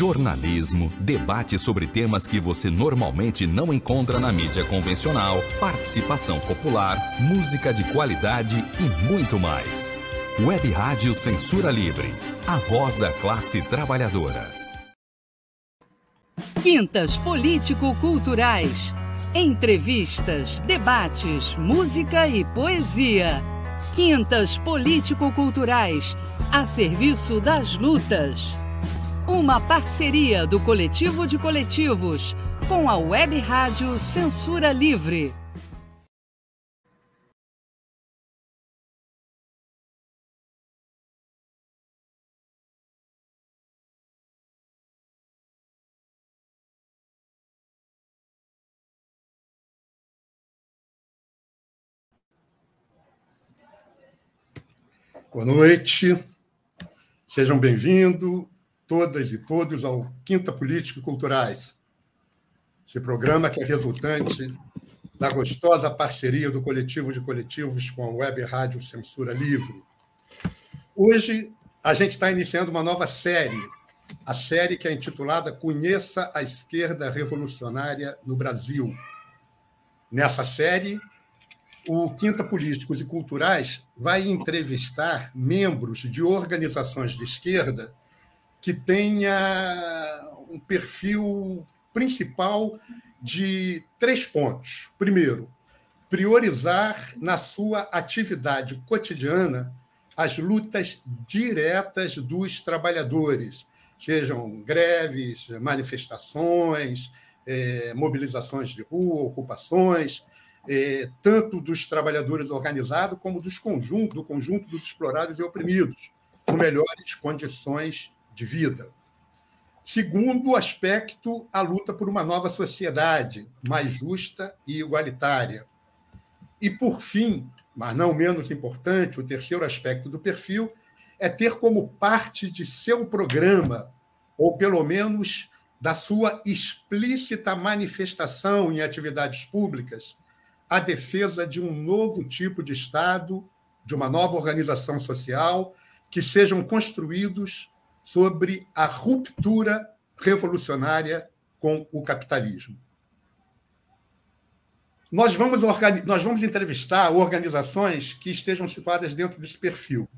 jornalismo, debate sobre temas que você normalmente não encontra na mídia convencional, participação popular, música de qualidade e muito mais. Web Rádio Censura Livre, a voz da classe trabalhadora. Quintas Político-Culturais. Entrevistas, debates, música e poesia. Quintas Político-Culturais, a serviço das lutas. Uma parceria do Coletivo de Coletivos com a Web Rádio Censura Livre. Boa noite, sejam bem-vindos todas e todos ao Quinta Política e Culturais. Esse programa que é resultante da gostosa parceria do Coletivo de Coletivos com a Web Rádio Censura Livre. Hoje a gente está iniciando uma nova série, a série que é intitulada Conheça a Esquerda Revolucionária no Brasil. Nessa série, o Quinta Políticos e Culturais vai entrevistar membros de organizações de esquerda que tenha um perfil principal de três pontos. Primeiro, priorizar na sua atividade cotidiana as lutas diretas dos trabalhadores, sejam greves, manifestações, eh, mobilizações de rua, ocupações, é, tanto dos trabalhadores organizados como dos conjunto, do conjunto dos explorados e oprimidos, com melhores condições de vida. Segundo aspecto, a luta por uma nova sociedade mais justa e igualitária. E, por fim, mas não menos importante, o terceiro aspecto do perfil é ter como parte de seu programa, ou pelo menos da sua explícita manifestação em atividades públicas, a defesa de um novo tipo de Estado, de uma nova organização social, que sejam construídos sobre a ruptura revolucionária com o capitalismo. Nós vamos, nós vamos entrevistar organizações que estejam situadas dentro desse perfil.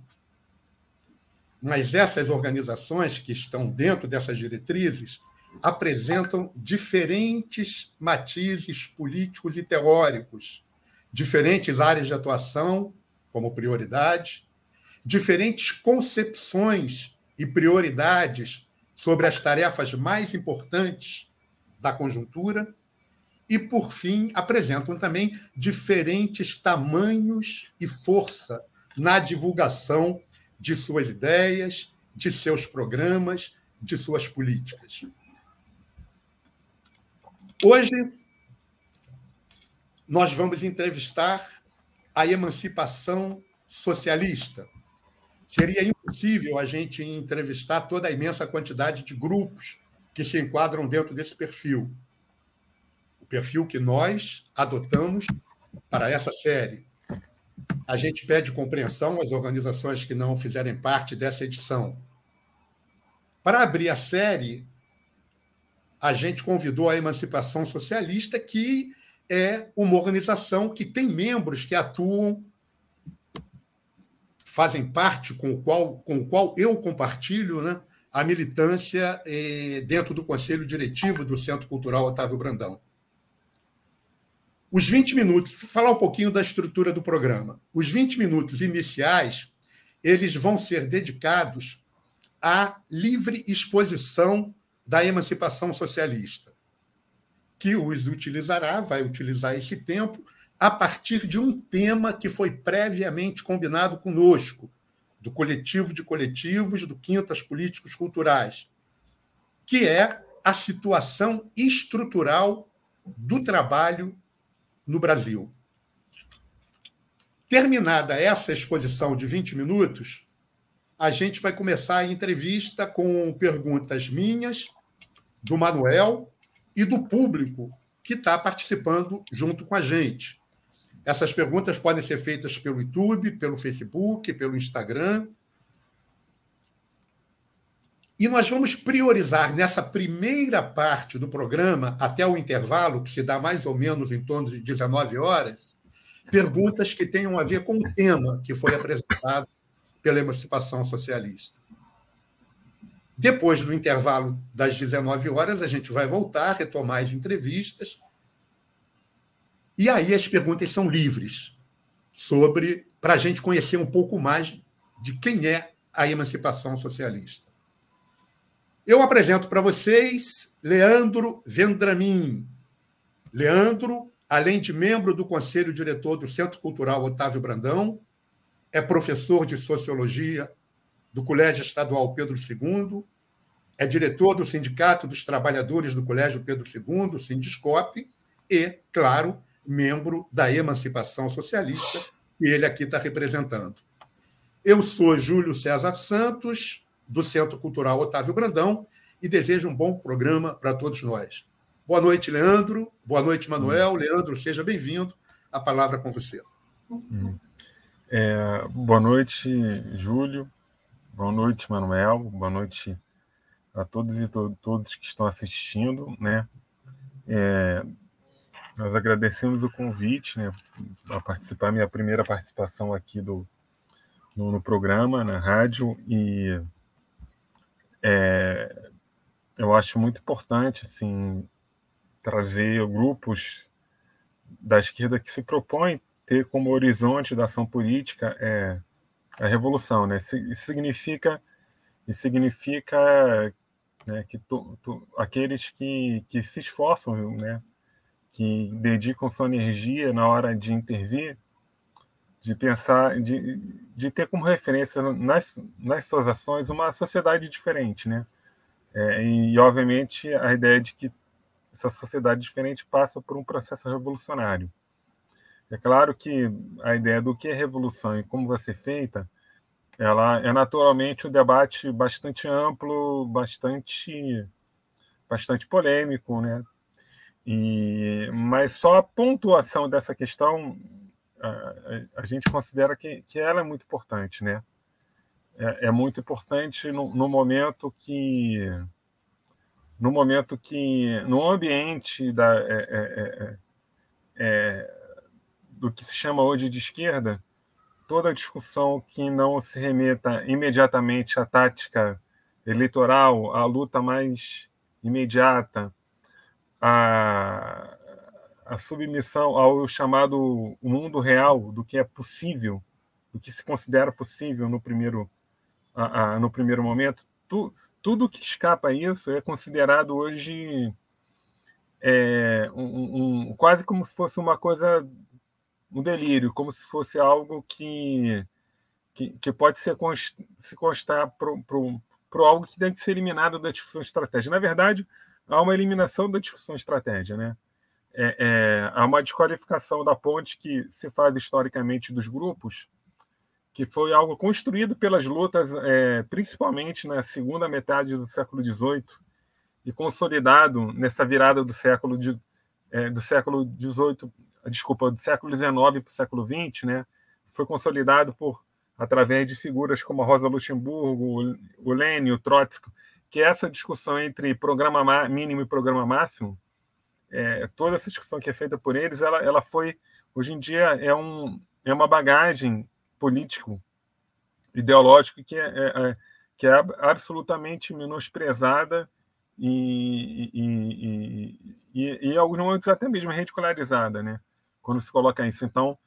Mas essas organizações que estão dentro dessas diretrizes apresentam diferentes matizes políticos e teóricos, diferentes áreas de atuação como prioridade, diferentes concepções e prioridades sobre as tarefas mais importantes da conjuntura e, por fim, apresentam também diferentes tamanhos e força na divulgação de suas ideias, de seus programas, de suas políticas. Hoje, nós vamos entrevistar a emancipação socialista. Seria impossível a gente entrevistar toda a imensa quantidade de grupos que se enquadram dentro desse perfil. O perfil que nós adotamos para essa série. A gente pede compreensão às organizações que não fizerem parte dessa edição. Para abrir a série, a gente convidou a Emancipação Socialista, que é uma organização que tem membros que atuam, fazem parte com o qual, com o qual eu compartilho né, a militância eh, dentro do Conselho Diretivo do Centro Cultural Otávio Brandão. Os 20 minutos, vou falar um pouquinho da estrutura do programa. Os 20 minutos iniciais, eles vão ser dedicados à livre exposição da emancipação socialista, que os utilizará, vai utilizar esse tempo, a partir de um tema que foi previamente combinado conosco, do coletivo de coletivos, do Quintas Políticos Culturais, que é a situação estrutural do trabalho no Brasil. Terminada essa exposição de 20 minutos, a gente vai começar a entrevista com perguntas minhas, do Manuel e do público que está participando junto com a gente. Essas perguntas podem ser feitas pelo YouTube, pelo Facebook, pelo Instagram. E nós vamos priorizar nessa primeira parte do programa, até o intervalo, que se dá mais ou menos em torno de 19 horas, perguntas que tenham a ver com o tema que foi apresentado pela emancipação socialista. Depois do intervalo das 19 horas, a gente vai voltar, retomar as entrevistas. E aí as perguntas são livres, sobre para a gente conhecer um pouco mais de quem é a emancipação socialista. Eu apresento para vocês Leandro Vendramin. Leandro, além de membro do Conselho Diretor do Centro Cultural Otávio Brandão, é professor de Sociologia do Colégio Estadual Pedro II, é diretor do Sindicato dos Trabalhadores do Colégio Pedro II, Sindiscope, e, claro, membro da Emancipação Socialista, que ele aqui está representando. Eu sou Júlio César Santos, do Centro Cultural Otávio Brandão e desejo um bom programa para todos nós. Boa noite, Leandro. Boa noite, Manuel. Leandro, seja bem-vindo. A palavra é com você. É, boa noite, Júlio. Boa noite, Manuel. Boa noite a todos e to todos que estão assistindo, né? É, nós agradecemos o convite, né, a participar minha primeira participação aqui do no, no programa na rádio e é, eu acho muito importante assim trazer grupos da esquerda que se propõem ter como horizonte da ação política é a revolução, né? Isso significa isso significa né, que tu, tu, aqueles que, que se esforçam, né, que dedicam sua energia na hora de intervir, de pensar, de, de ter como referência nas, nas suas ações uma sociedade diferente, né? É, e, obviamente, a ideia de que essa sociedade diferente passa por um processo revolucionário. É claro que a ideia do que é revolução e como vai ser feita, ela é naturalmente um debate bastante amplo, bastante, bastante polêmico, né? E, mas só a pontuação dessa questão a, a gente considera que, que ela é muito importante, né? É, é muito importante no, no, momento que no momento que no ambiente da é é, é, é, é, do que se chama hoje de esquerda toda discussão que não se remeta imediatamente à tática eleitoral à luta mais imediata a a submissão ao chamado mundo real do que é possível, do que se considera possível no primeiro, a, a, no primeiro momento, tu, tudo que escapa a isso é considerado hoje é, um, um, quase como se fosse uma coisa, um delírio, como se fosse algo que, que, que pode ser, se constar para algo que deve ser eliminado da discussão estratégia. Na verdade, há uma eliminação da discussão estratégia, né? é, é, há uma desqualificação da ponte que se faz historicamente dos grupos, que foi algo construído pelas lutas, é, principalmente na segunda metade do século XVIII, e consolidado nessa virada do século de, é, do século XVIII, desculpa, do século XIX para o século XX, né? Foi consolidado por através de figuras como a Rosa Luxemburgo, o Lenin, o Trotsky, que essa discussão entre programa mínimo e programa máximo, é, toda essa discussão que é feita por eles, ela, ela foi, hoje em dia, é, um, é uma bagagem político, ideológico que é, é, é que é absolutamente menosprezada e, e, e, e em alguns momentos até mesmo ridicularizada, né? quando se coloca isso. Então,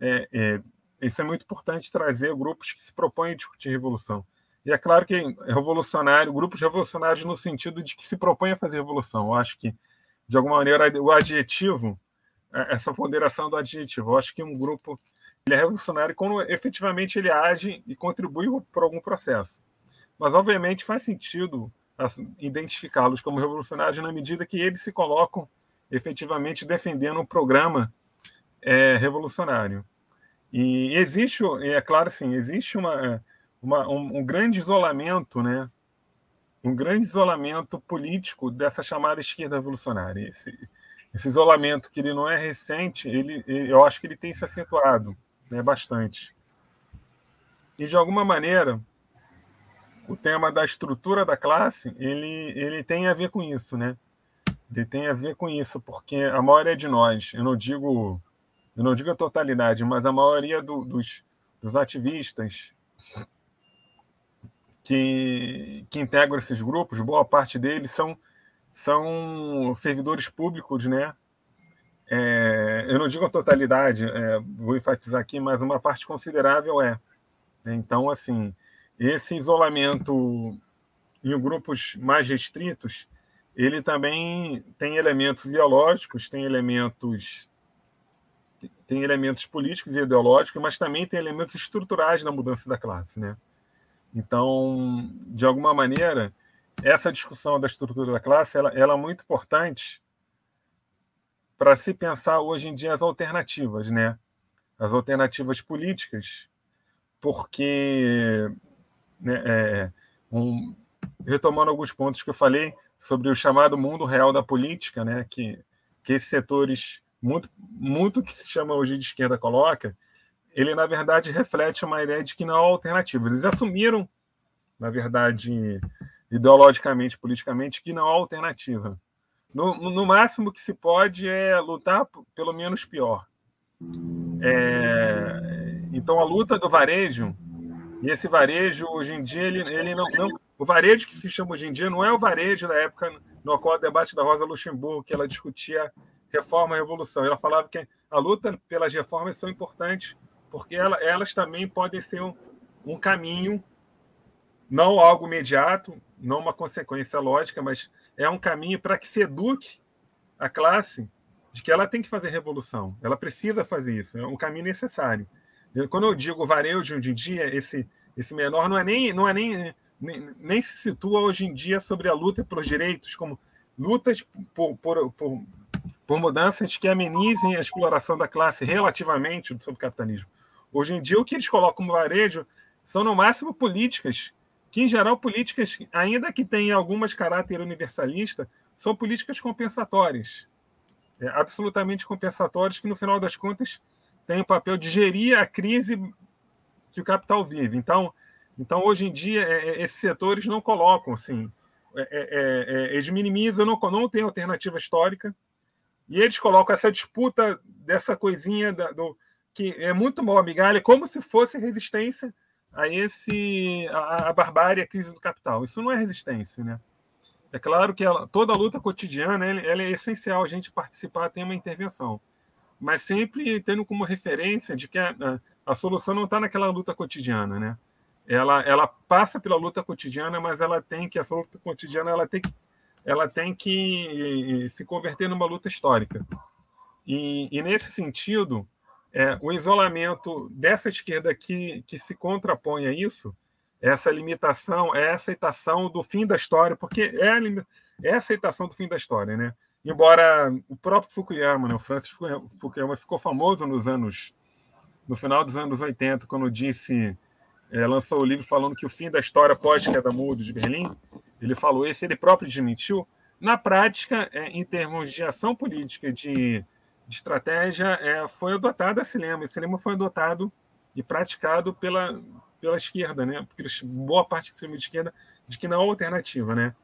é, é, isso é muito importante trazer grupos que se propõem a discutir revolução. E é claro que revolucionário, grupos revolucionários no sentido de que se propõem a fazer revolução. Eu acho que de alguma maneira, o adjetivo, é, essa ponderação do adjetivo. Eu acho que um grupo ele é revolucionário quando efetivamente ele age e contribui por algum processo. Mas, obviamente, faz sentido identificá-los como revolucionários na medida que eles se colocam efetivamente defendendo um programa é, revolucionário. E existe, é claro, sim, existe uma, uma um, um grande isolamento né, um grande isolamento político dessa chamada esquerda revolucionária. Esse, esse isolamento, que ele não é recente, ele, eu acho que ele tem se acentuado né, bastante. E, de alguma maneira, o tema da estrutura da classe ele, ele tem a ver com isso, né? Ele tem a ver com isso, porque a maioria de nós, eu não digo, eu não digo a totalidade, mas a maioria do, dos, dos ativistas que, que integram esses grupos, boa parte deles são, são servidores públicos, né? É, eu não digo a totalidade, é, vou enfatizar aqui, mas uma parte considerável é. Então, assim, esse isolamento em grupos mais restritos, ele também tem elementos ideológicos, tem elementos tem elementos políticos e ideológicos, mas também tem elementos estruturais na mudança da classe, né? Então, de alguma maneira, essa discussão da estrutura da classe, ela, ela é muito importante para se pensar hoje em dia as alternativas, né? As alternativas políticas, porque né, é, um, retomando alguns pontos que eu falei sobre o chamado mundo real da política, né, que, que esses setores, muito, muito que se chama hoje de esquerda coloca, ele, na verdade, reflete uma ideia de que não há alternativa. Eles assumiram, na verdade, ideologicamente, politicamente, que não há alternativa. No, no máximo que se pode é lutar pelo menos pior. É, então, a luta do varejo e esse varejo, hoje em dia, ele, ele não, não, O varejo que se chama hoje em dia não é o varejo da época no qual o debate da Rosa Luxemburgo, que ela discutia reforma e revolução. Ela falava que a luta pelas reformas são importantes, porque ela, elas também podem ser um, um caminho, não algo imediato, não uma consequência lógica, mas é um caminho para que se eduque a classe de que ela tem que fazer revolução, ela precisa fazer isso, é um caminho necessário. Quando eu digo varejo hoje em dia, esse, esse menor não é nem, não é nem, nem, nem se situa hoje em dia sobre a luta pelos direitos, como lutas por, por, por, por mudanças que amenizem a exploração da classe relativamente sobre o capitalismo. Hoje em dia, o que eles colocam como varejo são, no máximo, políticas, que, em geral, políticas, ainda que tenham algumas caráter universalista, são políticas compensatórias, é, absolutamente compensatórias, que, no final das contas, tem o papel de gerir a crise que o capital vive. Então, então hoje em dia, é, é esses setores não colocam, assim, é, é, é, eles minimizam, não, não tem alternativa histórica, e eles colocam essa disputa dessa coisinha da, do, que é muito mal amigável, como se fosse resistência a esse a, a barbárie, a crise do capital. Isso não é resistência, né? É claro que ela, toda a luta cotidiana ela, ela é essencial a gente participar, tem uma intervenção mas sempre tendo como referência de que a, a, a solução não está naquela luta cotidiana, né? Ela, ela passa pela luta cotidiana, mas ela tem que essa luta cotidiana ela tem que ela tem que se converter numa luta histórica. E, e nesse sentido, é, o isolamento dessa esquerda que, que se contrapõe a isso, essa limitação, é a aceitação do fim da história, porque é a, é a aceitação do fim da história, né? embora o próprio Fukuyama, né, o Francis Fukuyama, ficou famoso nos anos, no final dos anos 80, quando disse, é, lançou o livro falando que o fim da história pós-queda mudo de Berlim, ele falou esse, ele próprio desmentiu. Na prática, é, em termos de ação política, de, de estratégia, é, foi adotado esse lema. Esse lema foi adotado e praticado pela, pela esquerda, né? Porque boa parte do sistema de esquerda de que não há alternativa, né?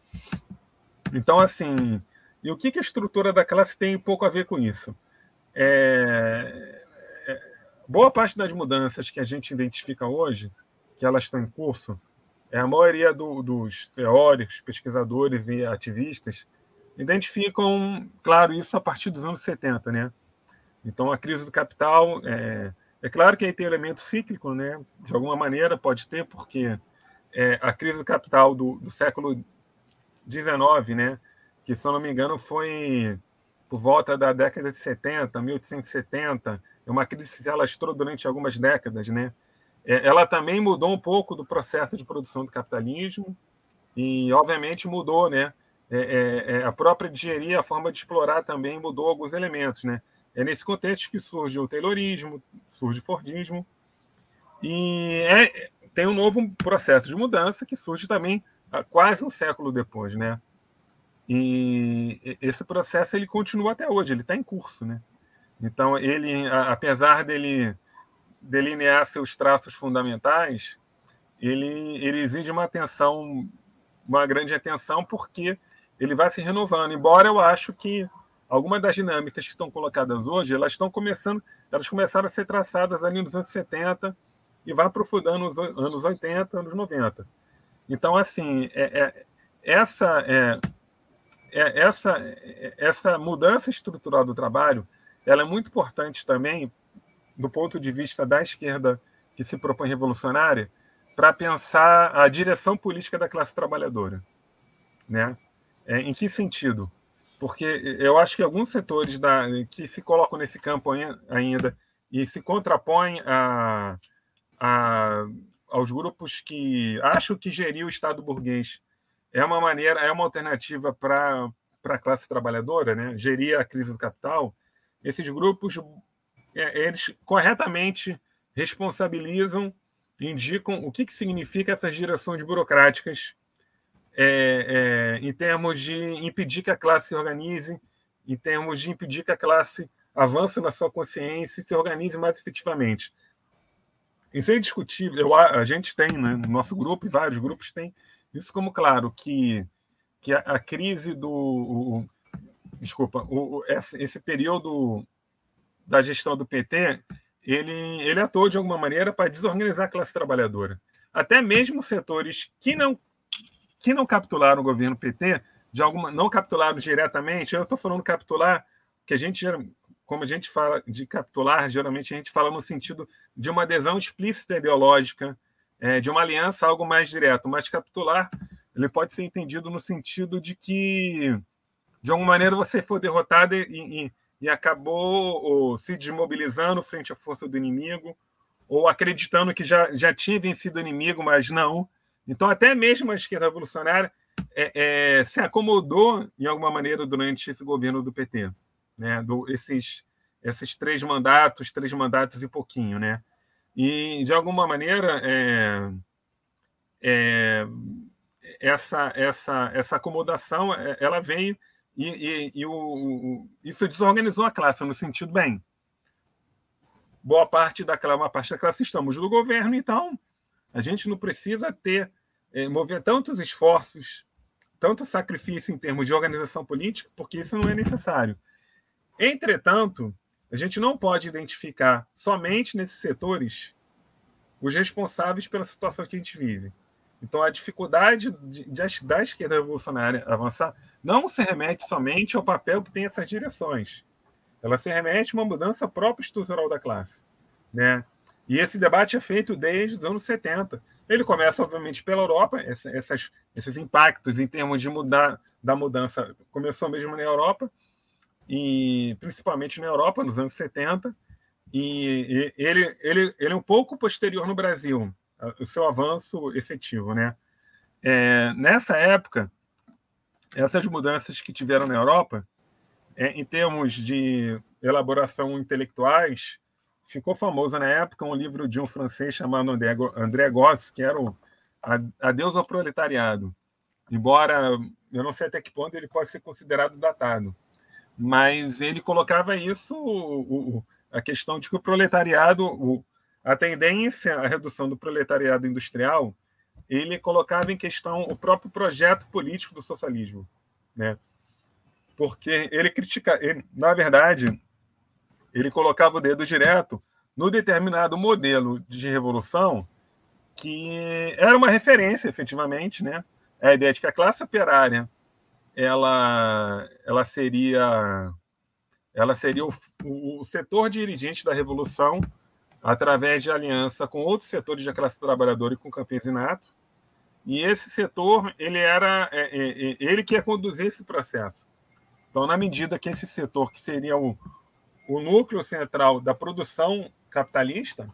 Então, assim, e o que, que a estrutura da classe tem pouco a ver com isso? É, é, boa parte das mudanças que a gente identifica hoje, que elas estão em curso, é a maioria do, dos teóricos, pesquisadores e ativistas identificam, claro, isso a partir dos anos 70, né? Então, a crise do capital, é, é claro que aí tem elemento cíclico, né? De alguma maneira pode ter, porque é, a crise do capital do, do século XIX, né? que, se eu não me engano, foi por volta da década de 70, 1870, é uma crise que se alastrou durante algumas décadas, né? É, ela também mudou um pouco do processo de produção do capitalismo e, obviamente, mudou, né? É, é, é, a própria engenharia, a forma de explorar também mudou alguns elementos, né? É nesse contexto que surge o Taylorismo, surge o Fordismo e é, tem um novo processo de mudança que surge também quase um século depois, né? E esse processo ele continua até hoje, ele está em curso, né? Então ele, apesar dele delinear seus traços fundamentais, ele, ele exige uma atenção, uma grande atenção, porque ele vai se renovando. Embora eu acho que algumas das dinâmicas que estão colocadas hoje, elas estão começando, elas começaram a ser traçadas ali nos anos 70 e vai aprofundando nos anos 80, anos 90. Então, assim, é, é, essa, é, é, essa, essa mudança estrutural do trabalho ela é muito importante também do ponto de vista da esquerda que se propõe revolucionária para pensar a direção política da classe trabalhadora. Né? É, em que sentido? Porque eu acho que alguns setores da, que se colocam nesse campo ainda e se contrapõem a, a, aos grupos que acham que gerir o Estado burguês é uma maneira, é uma alternativa para a classe trabalhadora, né? gerir a crise do capital, esses grupos é, eles corretamente responsabilizam, indicam o que, que significa essas direções burocráticas é, é, em termos de impedir que a classe se organize, em termos de impedir que a classe avance na sua consciência e se organize mais efetivamente. Isso é indiscutível. Eu, a gente tem, né, no nosso grupo, e vários grupos têm isso como claro, que, que a, a crise do. O, desculpa, o, esse período da gestão do PT, ele, ele atuou de alguma maneira para desorganizar a classe trabalhadora. Até mesmo setores que não, que não capitularam o governo PT, de alguma, não capitularam diretamente, eu estou falando capitular, que a gente, como a gente fala de capitular, geralmente a gente fala no sentido de uma adesão explícita ideológica, é, de uma aliança algo mais direto, mas capitular ele pode ser entendido no sentido de que, de alguma maneira, você foi derrotado e, e, e acabou ou, se desmobilizando frente à força do inimigo, ou acreditando que já, já tinha vencido o inimigo, mas não. Então, até mesmo a esquerda revolucionária é, é, se acomodou, em alguma maneira, durante esse governo do PT. Né? Do, esses, esses três mandatos, três mandatos e pouquinho, né? E, de alguma maneira, é, é, essa, essa, essa acomodação é, ela veio e, e, e o, isso desorganizou a classe, no sentido, bem, boa parte daquela uma parte da classe estamos no governo, então a gente não precisa ter, mover tantos esforços, tanto sacrifício em termos de organização política, porque isso não é necessário. Entretanto, a gente não pode identificar somente nesses setores os responsáveis pela situação que a gente vive. Então, a dificuldade de, de, da esquerda revolucionária avançar não se remete somente ao papel que tem essas direções. Ela se remete a uma mudança própria estrutural da classe. Né? E esse debate é feito desde os anos 70. Ele começa, obviamente, pela Europa, essas, esses impactos em termos de mudar da mudança começou mesmo na Europa, e principalmente na Europa, nos anos 70, e, e ele, ele, ele é um pouco posterior no Brasil, o seu avanço efetivo. Né? É, nessa época, essas mudanças que tiveram na Europa, é, em termos de elaboração intelectuais, ficou famoso na época um livro de um francês chamado André, Goff, que era o Adeus ao Proletariado. Embora eu não sei até que ponto ele pode ser considerado datado mas ele colocava isso, o, o, a questão de que o proletariado, o, a tendência à redução do proletariado industrial, ele colocava em questão o próprio projeto político do socialismo, né? Porque ele critica, ele, na verdade, ele colocava o dedo direto no determinado modelo de revolução que era uma referência, efetivamente, né? A ideia de que a classe operária ela, ela seria ela seria o, o, setor dirigente da revolução através de aliança com outros setores da classe trabalhadora e com o campesinato. E esse setor ele era é, é, é, ele que ia conduzir esse processo. Então, na medida que esse setor que seria o, o núcleo central da produção capitalista,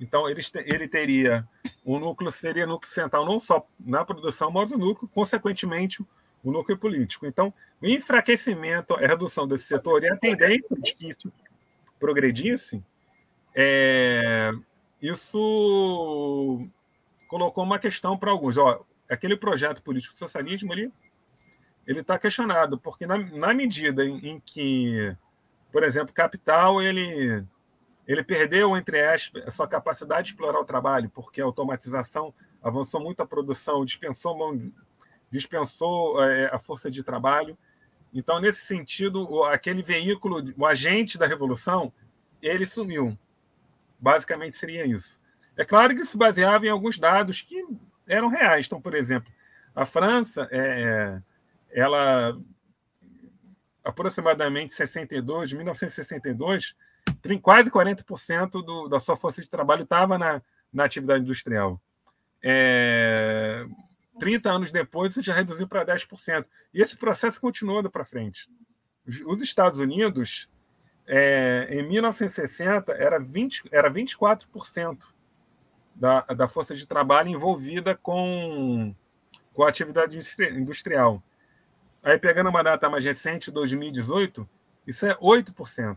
então ele, ele teria o núcleo seria núcleo central não só na produção, mas o núcleo consequentemente o núcleo político. Então, o enfraquecimento, a redução desse setor e a tendência de que isso progredisse, é, isso colocou uma questão para alguns. Ó, aquele projeto político socialismo ali, ele está questionado, porque na, na medida em, em, que, por exemplo, capital ele ele perdeu entre aspas a sua capacidade de explorar o trabalho, porque a automatização avançou muito a produção, dispensou, mão, dispensou é, a força de trabalho. Então, nesse sentido, aquele veículo, o agente da revolução, ele sumiu. Basicamente seria isso. É claro que isso baseava em alguns dados que eram reais. Então, por exemplo, a França, é, ela aproximadamente 62, de 1962, quase 40% do, da sua força de trabalho estava na, na atividade industrial. É, 30 anos depois, isso já reduziu para 10%. E esse processo continuando para frente. Os Estados Unidos, é, em 1960, era, 20, era 24% da, da força de trabalho envolvida com, com a atividade industrial. Aí, pegando uma data mais recente, 2018, isso é 8%.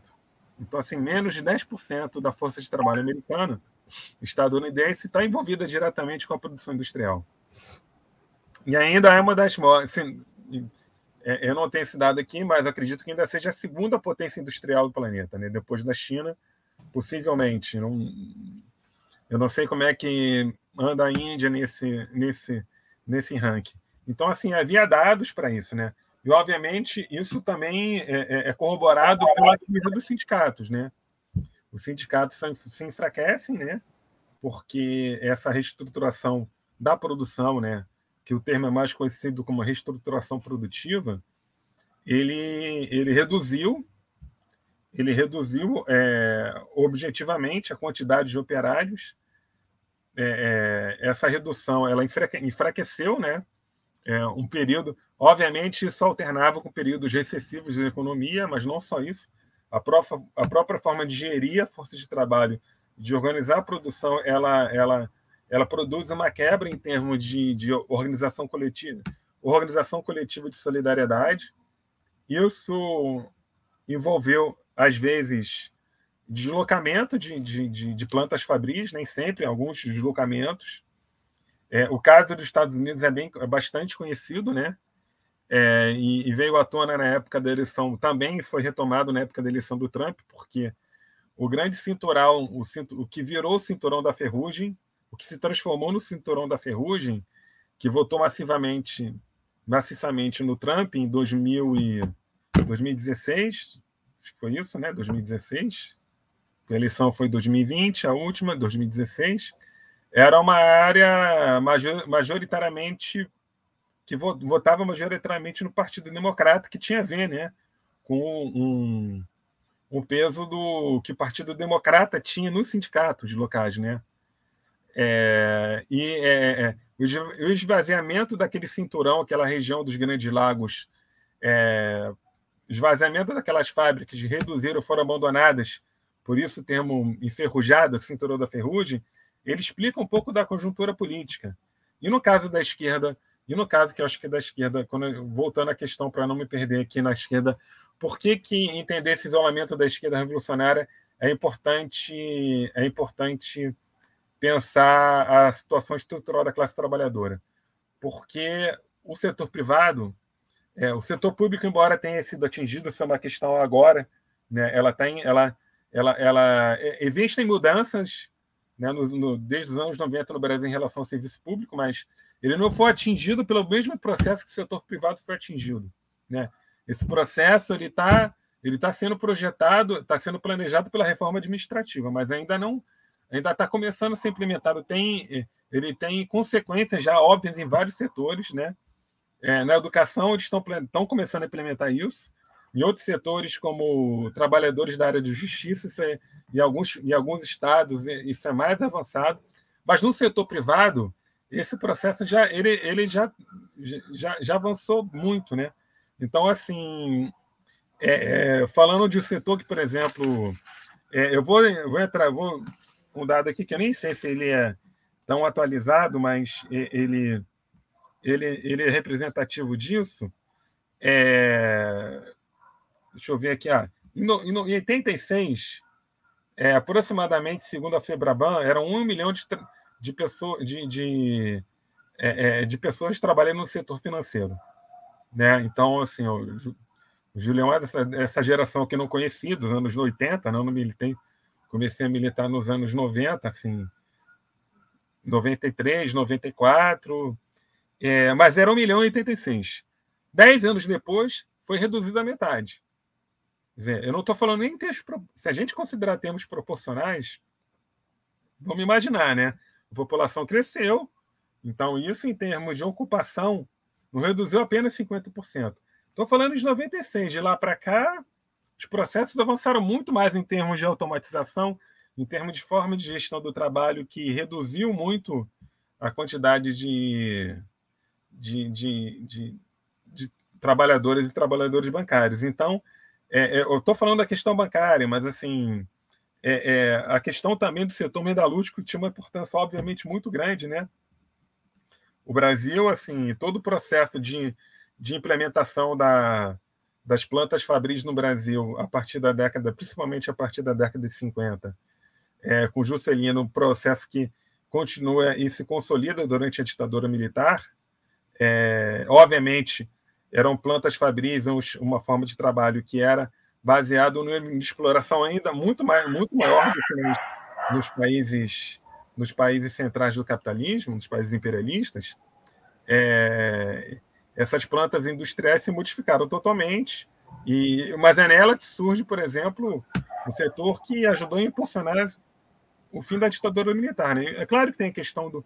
Então, assim, menos de 10% da força de trabalho americana, estadunidense, está envolvida diretamente com a produção industrial. E ainda é uma das maiores. Assim, é, eu não tenho esse dado aqui, mas acredito que ainda seja a segunda potência industrial do planeta, né? depois da China, possivelmente. Não, eu não sei como é que anda a Índia nesse, nesse, nesse ranking. Então, assim, havia dados para isso, né? E, obviamente, isso também é, é, é corroborado pela atividade dos sindicatos, né? Os sindicatos se enfraquecem, né? Porque essa reestruturação da produção, né? Que o termo é mais conhecido como reestruturação produtiva, ele, ele reduziu ele reduziu é, objetivamente a quantidade de operários. É, é, essa redução ela enfraqueceu né, é, um período. Obviamente, isso alternava com períodos recessivos de economia, mas não só isso. A própria, a própria forma de gerir a força de trabalho, de organizar a produção, ela, ela, ela produz uma quebra em termos de, de organização coletiva, organização coletiva de solidariedade. Isso envolveu, às vezes, deslocamento de, de, de, de plantas fabris, nem sempre, alguns deslocamentos, é, o caso dos Estados Unidos é, bem, é bastante conhecido, né? É, e, e, veio à tona na época da eleição, também foi retomado na época da eleição do Trump, porque o grande cinturão, o, o que virou o cinturão da ferrugem, o que se transformou no cinturão da ferrugem, que votou massivamente, maciçamente no Trump em 2000 e 2016, acho que foi isso, né? 2016. A eleição foi 2020, a última, 2016 era uma área majoritariamente que votava majoritariamente no Partido Democrata, que tinha a ver né, com um, um peso do que o Partido Democrata tinha nos sindicatos locais. Né? É, e é, é o esvaziamento daquele cinturão, aquela região dos Grandes Lagos, é, esvaziamento daquelas fábricas reduziram, foram abandonadas, por isso o termo enferrujado, cinturão da ferrugem, ele explica um pouco da conjuntura política. E no caso da esquerda, e no caso que eu acho que é da esquerda, quando voltando à questão para não me perder aqui na esquerda, por que, que entender esse isolamento da esquerda revolucionária é importante, é importante pensar a situação estrutural da classe trabalhadora? Porque o setor privado, é, o setor público, embora tenha sido atingido, isso é questão agora, né, ela tem, ela, ela, ela, é, existem mudanças né, no, no, desde os anos 90 no Brasil em relação ao serviço público, mas ele não foi atingido pelo mesmo processo que o setor privado foi atingido. Né? Esse processo ele está ele tá sendo projetado, está sendo planejado pela reforma administrativa, mas ainda não ainda está começando a ser implementado. Tem, ele tem consequências já óbvias em vários setores. Né? É, na educação, eles estão, começando a implementar isso. Em outros setores, como trabalhadores da área de justiça, é, em, alguns, em alguns estados isso é mais avançado. Mas no setor privado, esse processo já ele, ele já, já, já avançou muito, né? Então, assim, é, é, falando de um setor que, por exemplo, é, eu vou, eu vou entrar, vou um dado aqui que eu nem sei se ele é tão atualizado, mas ele, ele, ele é representativo disso. É, Deixa eu ver aqui. Ah, em, no, em 86, é, aproximadamente, segundo a Febraban, eram um milhão de, de, pessoas, de, de, é, é, de pessoas trabalhando no setor financeiro. Né? Então, assim, o, Julião é dessa, dessa geração que não conheci, dos anos 80, não, não militei, comecei a militar nos anos 90, assim, 93, 94, é, mas era 1 milhão e 86. Dez anos depois, foi reduzido à metade. Eu não estou falando nem em termos. Se a gente considerar termos proporcionais, vamos imaginar, né? A população cresceu, então isso em termos de ocupação não reduziu apenas 50%. Estou falando de 96, de lá para cá, os processos avançaram muito mais em termos de automatização, em termos de forma de gestão do trabalho, que reduziu muito a quantidade de, de, de, de, de trabalhadores e trabalhadores bancários. Então, é, é, eu estou falando da questão bancária, mas assim é, é, a questão também do setor metalúrgico tinha uma importância, obviamente, muito grande, né? O Brasil, assim, todo o processo de, de implementação da, das plantas fabris no Brasil, a partir da década, principalmente a partir da década de 50, é, com Juscelino, um processo que continua e se consolida durante a ditadura militar. É, obviamente, eram plantas fabris, uma forma de trabalho que era baseado em exploração ainda muito, mais, muito maior do que nos, nos, países nos países centrais do capitalismo, nos países imperialistas. É, essas plantas industriais se modificaram totalmente, e, mas é nela que surge, por exemplo, o setor que ajudou a impulsionar o fim da ditadura militar. Né? É claro que tem a questão do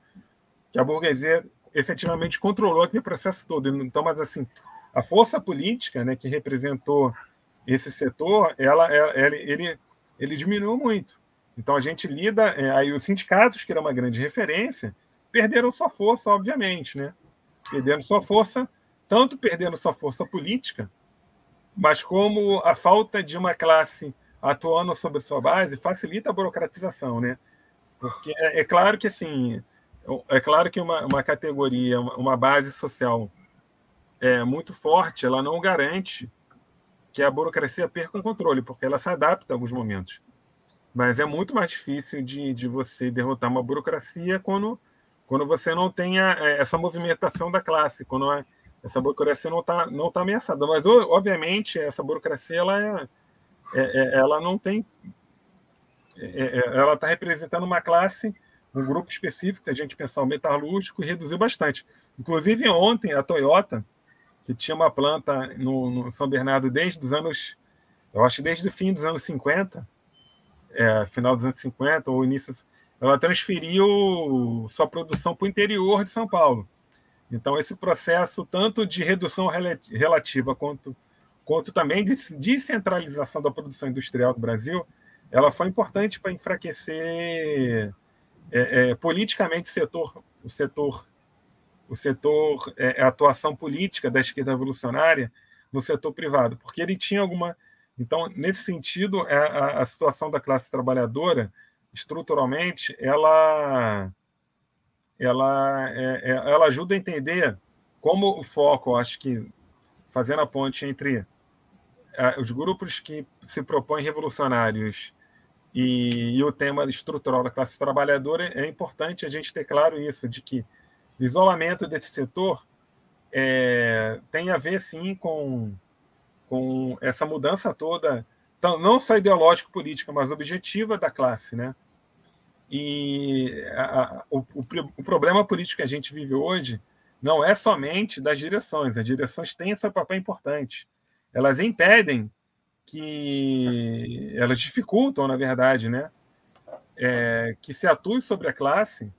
que a burguesia efetivamente controlou aquele processo todo. Então, mas assim, a força política, né, que representou esse setor, ela, ela ele, ele diminuiu muito. Então a gente lida, é, aí os sindicatos, que era uma grande referência, perderam sua força, obviamente, né? Perderam sua força, tanto perdendo sua força política, mas como a falta de uma classe atuando sobre sua base facilita a burocratização, né? Porque é, é claro que assim, é claro que uma, uma categoria, uma base social é muito forte, ela não garante que a burocracia perca o controle, porque ela se adapta a alguns momentos. Mas é muito mais difícil de, de você derrotar uma burocracia quando, quando você não tem a, é, essa movimentação da classe, quando a, essa burocracia não está não tá ameaçada. Mas, obviamente, essa burocracia ela é, é, é, ela não tem. É, é, ela está representando uma classe, um grupo específico, se a gente pensar o metalúrgico, reduziu bastante. Inclusive, ontem, a Toyota, que tinha uma planta no, no São Bernardo desde os anos. Eu acho desde o fim dos anos 50, é, final dos anos 50, ou início. Ela transferiu sua produção para o interior de São Paulo. Então, esse processo, tanto de redução relativa quanto quanto também de descentralização da produção industrial do Brasil, ela foi importante para enfraquecer é, é, politicamente o setor, o setor, o setor, é, a atuação política da esquerda revolucionária no setor privado, porque ele tinha alguma. Então, nesse sentido, a, é, a, a situação da classe trabalhadora, estruturalmente, ela, ela, é, é, ela ajuda a entender como o foco, acho que fazendo a ponte entre os grupos que se propõem revolucionários e, e, o tema estrutural da classe trabalhadora, é importante a gente ter claro isso, de que isolamento desse setor é, tem a ver, sim, com, com essa mudança toda, não só ideológico-política, mas objetiva da classe, né? E a, a, o, o, problema político que a gente vive hoje não é somente das direções, as direções têm esse papel importante, elas impedem que elas dificultam, na verdade, né, é, que se atue sobre a classe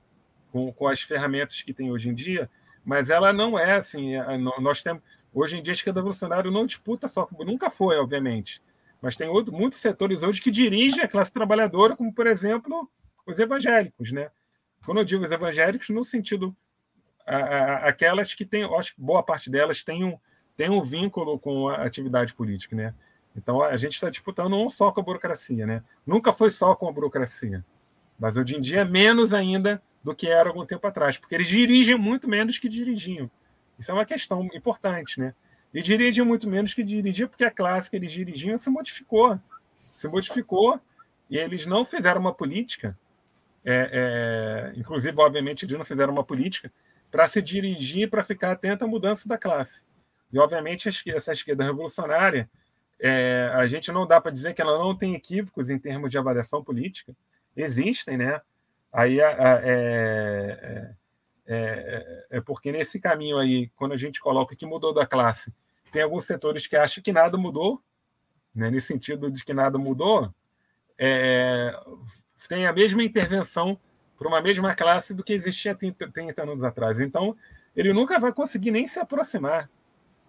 com, com as ferramentas que tem hoje em dia, mas ela não é assim. Nós temos hoje em dia a esquerda revolucionária não disputa só, nunca foi, obviamente, mas tem outro, muitos setores hoje que dirigem a classe trabalhadora, como por exemplo os evangélicos, né? Quando eu digo os evangélicos, no sentido aquelas que têm, acho que boa parte delas têm um, tem um vínculo com a atividade política, né? Então a gente está disputando não só com a burocracia, né? Nunca foi só com a burocracia, mas hoje em dia é menos ainda do que era algum tempo atrás, porque eles dirigem muito menos que dirigiam. Isso é uma questão importante, né? E dirigem muito menos que dirigiam, porque a classe que eles dirigiam se modificou, se modificou e eles não fizeram uma política, é, é, inclusive, obviamente, eles não fizeram uma política para se dirigir, para ficar atento à mudança da classe. E, obviamente, essa esquerda revolucionária, é, a gente não dá para dizer que ela não tem equívocos em termos de avaliação política. Existem, né? Aí é, é, é, é, porque nesse caminho aí, quando a gente coloca que mudou da classe, tem alguns setores que acham que nada mudou, né? nesse sentido de que nada mudou, é, tem a mesma intervenção para uma mesma classe do que existia 30, 30 anos atrás. Então, ele nunca vai conseguir nem se aproximar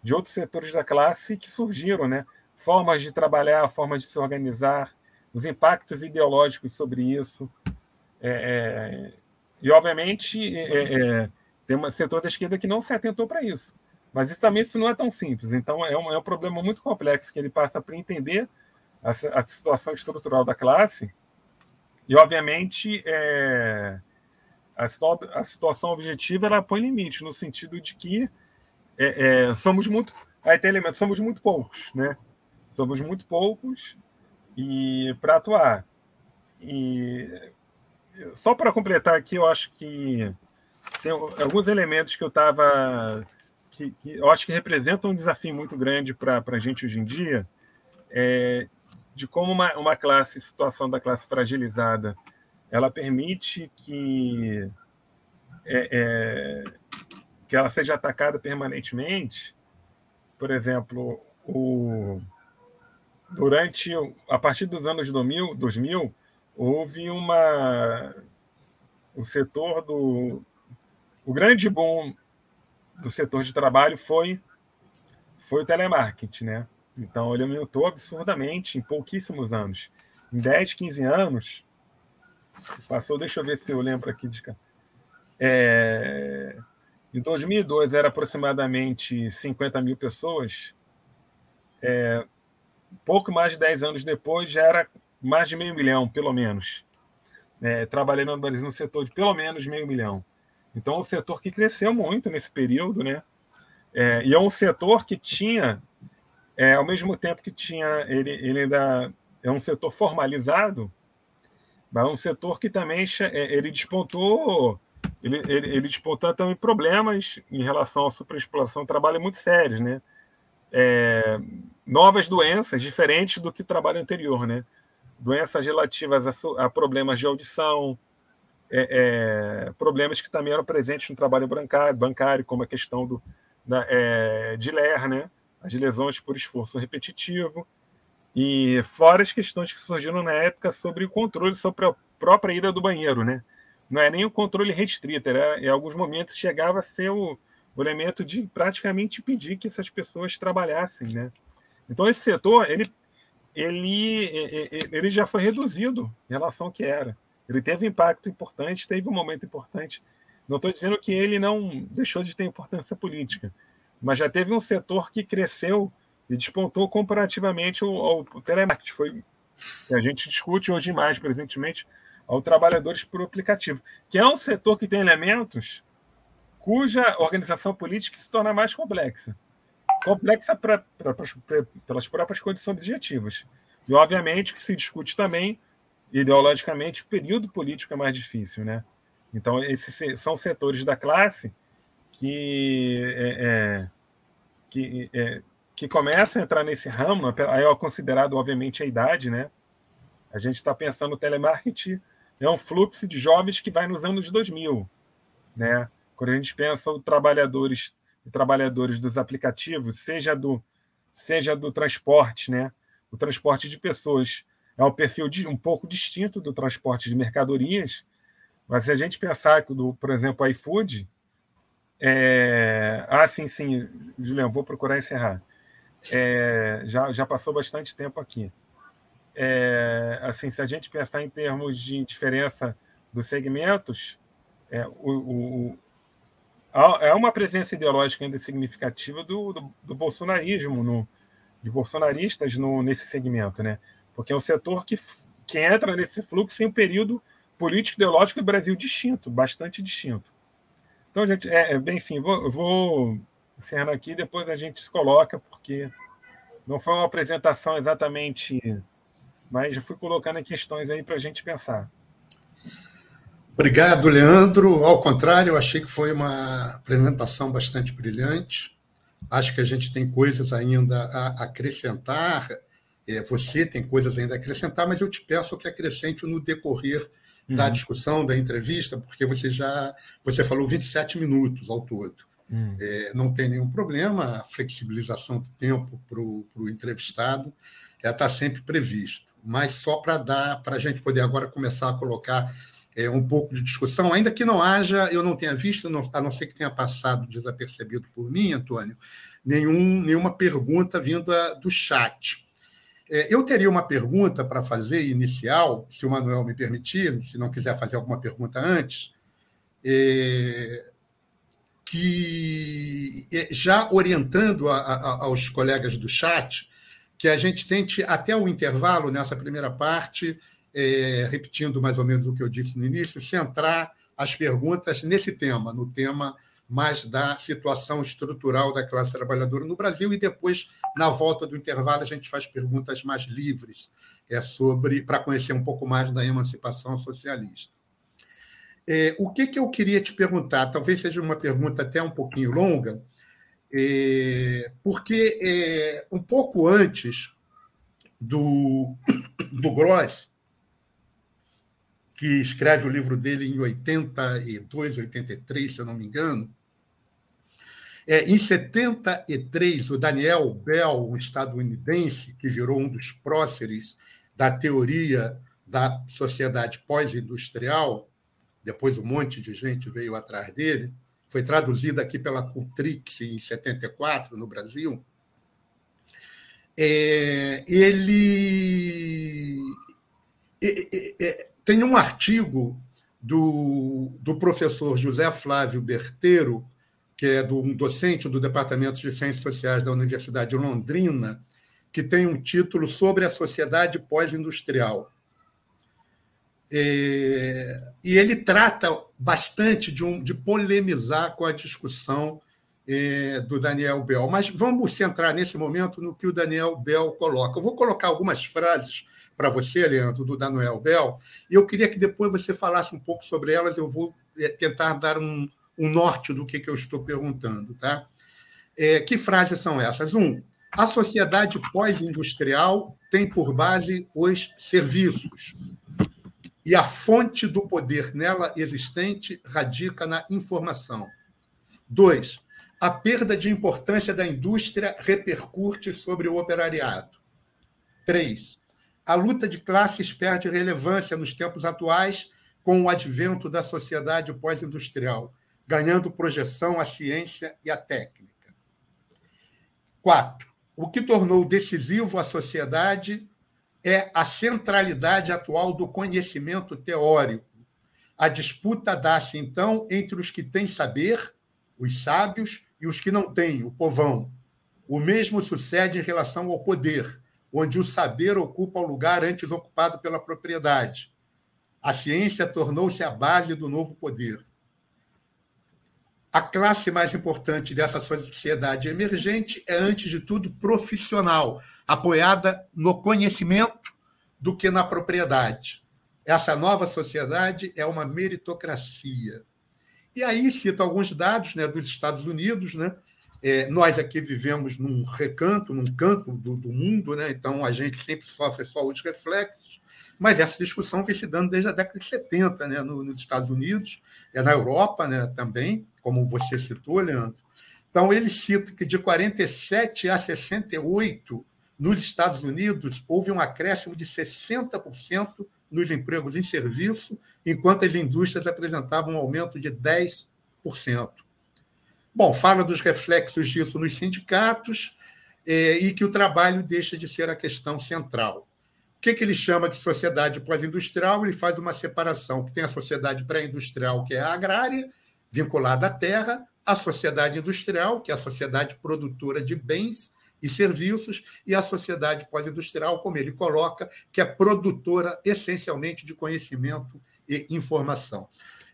de outros setores da classe que surgiram, né? Formas de trabalhar, formas de se organizar, os impactos ideológicos sobre isso. É, é, e, obviamente, é, é tem um setor da esquerda que não se atentou para isso. Mas isso também isso não é tão simples. Então, é um, é um problema muito complexo que ele passa para entender a, a, situação estrutural da classe. E, obviamente, é, a, a, situação objetiva ela põe limite, no sentido de que é, somos muito. Aí tem elementos, somos muito poucos, né? Somos muito poucos e para atuar. E só para completar aqui, eu acho que tem alguns elementos que eu estava. Que, que, eu acho que representam um desafio muito grande para a gente hoje em dia, é, de como uma, uma classe, situação da classe fragilizada, ela permite que, é, é, que ela seja atacada permanentemente. Por exemplo, o, durante a partir dos anos 2000, 2000 houve uma o setor do o grande boom do setor de trabalho foi foi o telemarketing, né? Então ele aumentou absurdamente em pouquíssimos anos. Em 10, 15 anos, passou, deixa eu ver se eu lembro aqui de é, em 2002 era aproximadamente 50 mil pessoas. É, pouco mais de 10 anos depois já era mais de meio milhão, pelo menos. É, trabalhando no Brasil no setor de pelo menos meio milhão. Então, é um setor que cresceu muito nesse período, né? É, e é um setor que tinha, é, ao mesmo tempo que tinha, ele, ele ainda é um setor formalizado, mas é um setor que também é, ele despontou, ele, ele, ele despontou também problemas em relação à superexploração do trabalho muito sérios, né? É, novas doenças diferentes do que o trabalho anterior, né? Doenças relativas a, a problemas de audição, é, é, problemas que também eram presentes no trabalho bancário, bancário como a questão do, da, é, de LER, né? as lesões por esforço repetitivo, e fora as questões que surgiram na época sobre o controle sobre a própria ida do banheiro. Né? Não é nem o controle restrito, era, em alguns momentos chegava a ser o, o elemento de praticamente impedir que essas pessoas trabalhassem. Né? Então, esse setor ele, ele, ele já foi reduzido em relação ao que era. Ele teve impacto importante, teve um momento importante. Não estou dizendo que ele não deixou de ter importância política, mas já teve um setor que cresceu e despontou comparativamente ao, ao telemarketing. Foi a gente discute hoje mais, presentemente, ao trabalhadores por aplicativo, que é um setor que tem elementos cuja organização política se torna mais complexa. Complexa pra, pra, pra, pelas próprias condições objetivas. E, obviamente, que se discute também ideologicamente, o período político é mais difícil, né? Então, esses são setores da classe que, é, é, que, é, que começam a entrar nesse ramo, aí é considerado, obviamente, a idade, né? A gente está pensando no telemarketing, é um fluxo de jovens que vai nos anos 2000, né? Quando a gente pensa os trabalhadores, trabalhadores dos aplicativos, seja do, seja do transporte, né? O transporte de pessoas é um perfil de, um pouco distinto do transporte de mercadorias, mas se a gente pensar que, do, por exemplo, o iFood, é... ah, sim, sim, Julião, vou procurar encerrar. É... Já, já passou bastante tempo aqui. É... Assim, se a gente pensar em termos de diferença dos segmentos, é, o, o, é uma presença ideológica ainda significativa do, do, do bolsonarismo, no, de bolsonaristas no, nesse segmento, né? porque é um setor que, que entra nesse fluxo em um período político ideológico do Brasil distinto, bastante distinto. Então, gente, é, é bem, enfim, vou, vou encerrando aqui, depois a gente se coloca, porque não foi uma apresentação exatamente, mas já fui colocando questões aí para a gente pensar. Obrigado, Leandro. Ao contrário, eu achei que foi uma apresentação bastante brilhante. Acho que a gente tem coisas ainda a acrescentar é, você tem coisas ainda a acrescentar, mas eu te peço que acrescente no decorrer da uhum. discussão, da entrevista, porque você já você falou 27 minutos ao todo. Uhum. É, não tem nenhum problema, a flexibilização do tempo para o entrevistado está sempre previsto. Mas só para dar, para a gente poder agora começar a colocar é, um pouco de discussão, ainda que não haja, eu não tenha visto, a não ser que tenha passado desapercebido por mim, Antônio, nenhum, nenhuma pergunta vinda do chat. É, eu teria uma pergunta para fazer inicial, se o Manuel me permitir, se não quiser fazer alguma pergunta antes, é, que é, já orientando a, a, aos colegas do chat, que a gente tente, até o intervalo, nessa primeira parte, é, repetindo mais ou menos o que eu disse no início, centrar as perguntas nesse tema, no tema mais da situação estrutural da classe trabalhadora no Brasil e depois, na volta do intervalo, a gente faz perguntas mais livres é sobre para conhecer um pouco mais da emancipação socialista. É, o que, que eu queria te perguntar? Talvez seja uma pergunta até um pouquinho longa, é, porque é, um pouco antes do, do Gross, que escreve o livro dele em 82, 83, se eu não me engano, é, em 73, o Daniel Bell, um estadunidense que virou um dos próceres da teoria da sociedade pós-industrial, depois um monte de gente veio atrás dele, foi traduzido aqui pela Cultrix em 74, no Brasil. É, ele tem um artigo do, do professor José Flávio Berteiro, que é do, um docente do Departamento de Ciências Sociais da Universidade de Londrina, que tem um título sobre a sociedade pós-industrial. É, e ele trata bastante de, um, de polemizar com a discussão é, do Daniel Bell. Mas vamos centrar nesse momento no que o Daniel Bell coloca. Eu vou colocar algumas frases para você, Leandro, do Daniel Bell, e eu queria que depois você falasse um pouco sobre elas. Eu vou é, tentar dar um, um norte do que, que eu estou perguntando. Tá? É, que frases são essas? Um, a sociedade pós-industrial tem por base os serviços. E a fonte do poder nela existente radica na informação. Dois, a perda de importância da indústria repercute sobre o operariado. Três, a luta de classes perde relevância nos tempos atuais com o advento da sociedade pós-industrial ganhando projeção a ciência e a técnica. Quatro, o que tornou decisivo a sociedade é a centralidade atual do conhecimento teórico. A disputa dá-se, então, entre os que têm saber, os sábios, e os que não têm, o povão. O mesmo sucede em relação ao poder, onde o saber ocupa o lugar antes ocupado pela propriedade. A ciência tornou-se a base do novo poder a classe mais importante dessa sociedade emergente é, antes de tudo, profissional, apoiada no conhecimento do que na propriedade. Essa nova sociedade é uma meritocracia. E aí cito alguns dados né, dos Estados Unidos. Né? É, nós aqui vivemos num recanto, num canto do, do mundo, né? então a gente sempre sofre só os reflexos. Mas essa discussão vem se dando desde a década de 70, né, nos Estados Unidos, é na Europa né, também, como você citou, Leandro. Então, ele cita que de 47 a 68, nos Estados Unidos, houve um acréscimo de 60% nos empregos em serviço, enquanto as indústrias apresentavam um aumento de 10%. Bom, fala dos reflexos disso nos sindicatos eh, e que o trabalho deixa de ser a questão central. O que, que ele chama de sociedade pós-industrial? Ele faz uma separação, que tem a sociedade pré-industrial, que é a agrária, vinculada à terra, a sociedade industrial, que é a sociedade produtora de bens e serviços, e a sociedade pós-industrial, como ele coloca, que é produtora essencialmente de conhecimento e informação.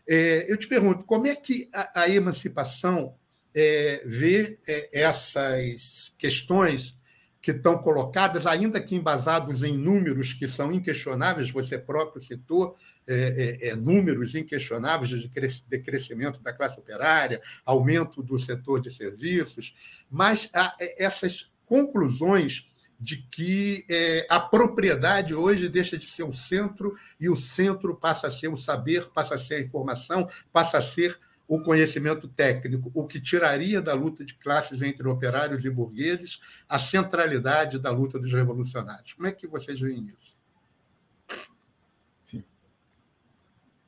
É, eu te pergunto, como é que a, a emancipação é, vê é, essas questões que estão colocadas, ainda que embasados em números que são inquestionáveis, você próprio citou é, é, é números inquestionáveis de, de crescimento da classe operária, aumento do setor de serviços, mas a, essas conclusões de que é, a propriedade hoje deixa de ser o centro e o centro passa a ser o saber, passa a ser a informação, passa a ser o conhecimento técnico, o que tiraria da luta de classes entre operários e burgueses a centralidade da luta dos revolucionários. Como é que vocês veem isso?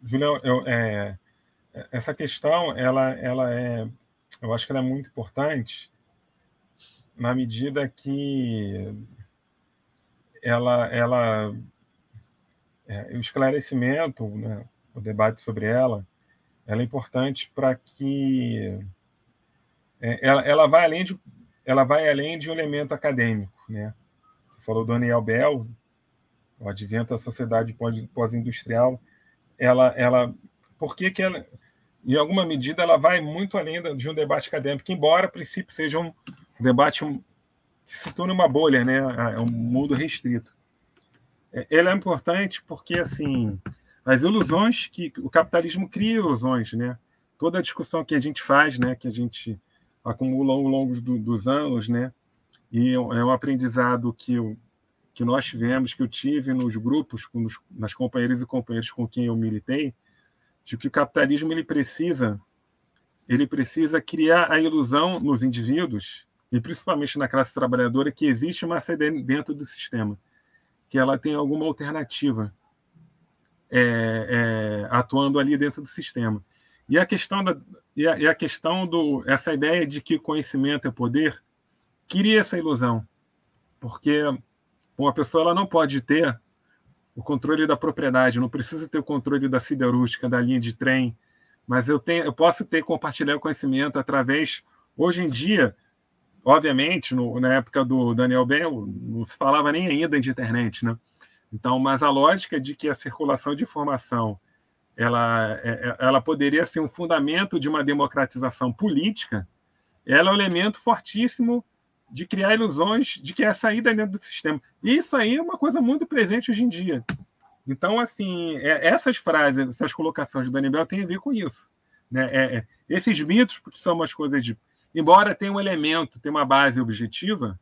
Julião, eu, é, essa questão, ela, ela é, eu acho que ela é muito importante na medida que ela, ela é, o esclarecimento, né, o debate sobre ela, ela é importante para que é, ela, ela vai além de ela vai além de um elemento acadêmico, né? Você falou Daniel Bell, o advento da sociedade pós-industrial, ela, ela, por que que ela, em alguma medida, ela vai muito além de um debate acadêmico, embora princípio seja um debate se torna uma bolha, né? É um mundo restrito. É, ele é importante porque assim as ilusões que o capitalismo cria ilusões, né? Toda a discussão que a gente faz, né, que a gente acumula ao longo do, dos anos, né? E é um aprendizado que eu, que nós tivemos, que eu tive nos grupos, nos, nas companheiras e companheiros com quem eu militei, de que o capitalismo ele precisa ele precisa criar a ilusão nos indivíduos e principalmente na classe trabalhadora que existe uma sede dentro do sistema, que ela tem alguma alternativa é, é, atuando ali dentro do sistema. E a questão da e a, e a, questão do essa ideia de que conhecimento é poder cria essa ilusão, porque uma pessoa ela não pode ter o controle da propriedade, não precisa ter o controle da siderúrgica, da linha de trem, mas eu tenho, eu posso ter compartilhar o conhecimento através hoje em dia, obviamente, no, na época do Daniel Bell, não se falava nem ainda de internet, né? Então, mas a lógica de que a circulação de informação ela, é, é, ela poderia ser um fundamento de uma democratização política, ela é um elemento fortíssimo de criar ilusões de que é a saída dentro do sistema. E isso aí é uma coisa muito presente hoje em dia. Então, assim, é, essas frases, essas colocações do Daniel têm a ver com isso. Né? É, é, esses mitos, porque são umas coisas de. Embora tenha um elemento, tenha uma base objetiva,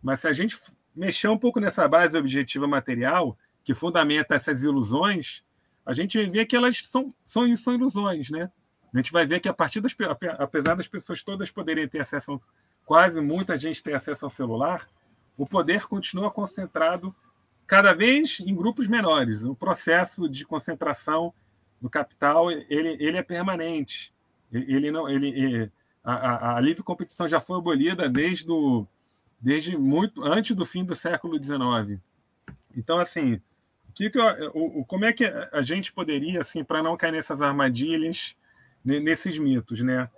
mas se a gente mexer um pouco nessa base objetiva material, que fundamenta essas ilusões, a gente ver que elas são, são, são ilusões, né? A gente vai ver que a partir das apesar das pessoas todas poderem ter acesso, quase muita gente tem acesso ao celular, o poder continua concentrado cada vez em grupos menores. O processo de concentração do capital ele, ele é permanente. Ele não ele, a, a livre competição já foi abolida desde o desde muito antes do fim do século XIX. Então, assim, que que eu, o, como é que a gente poderia, assim, para não cair nessas armadilhas, nesses mitos, né?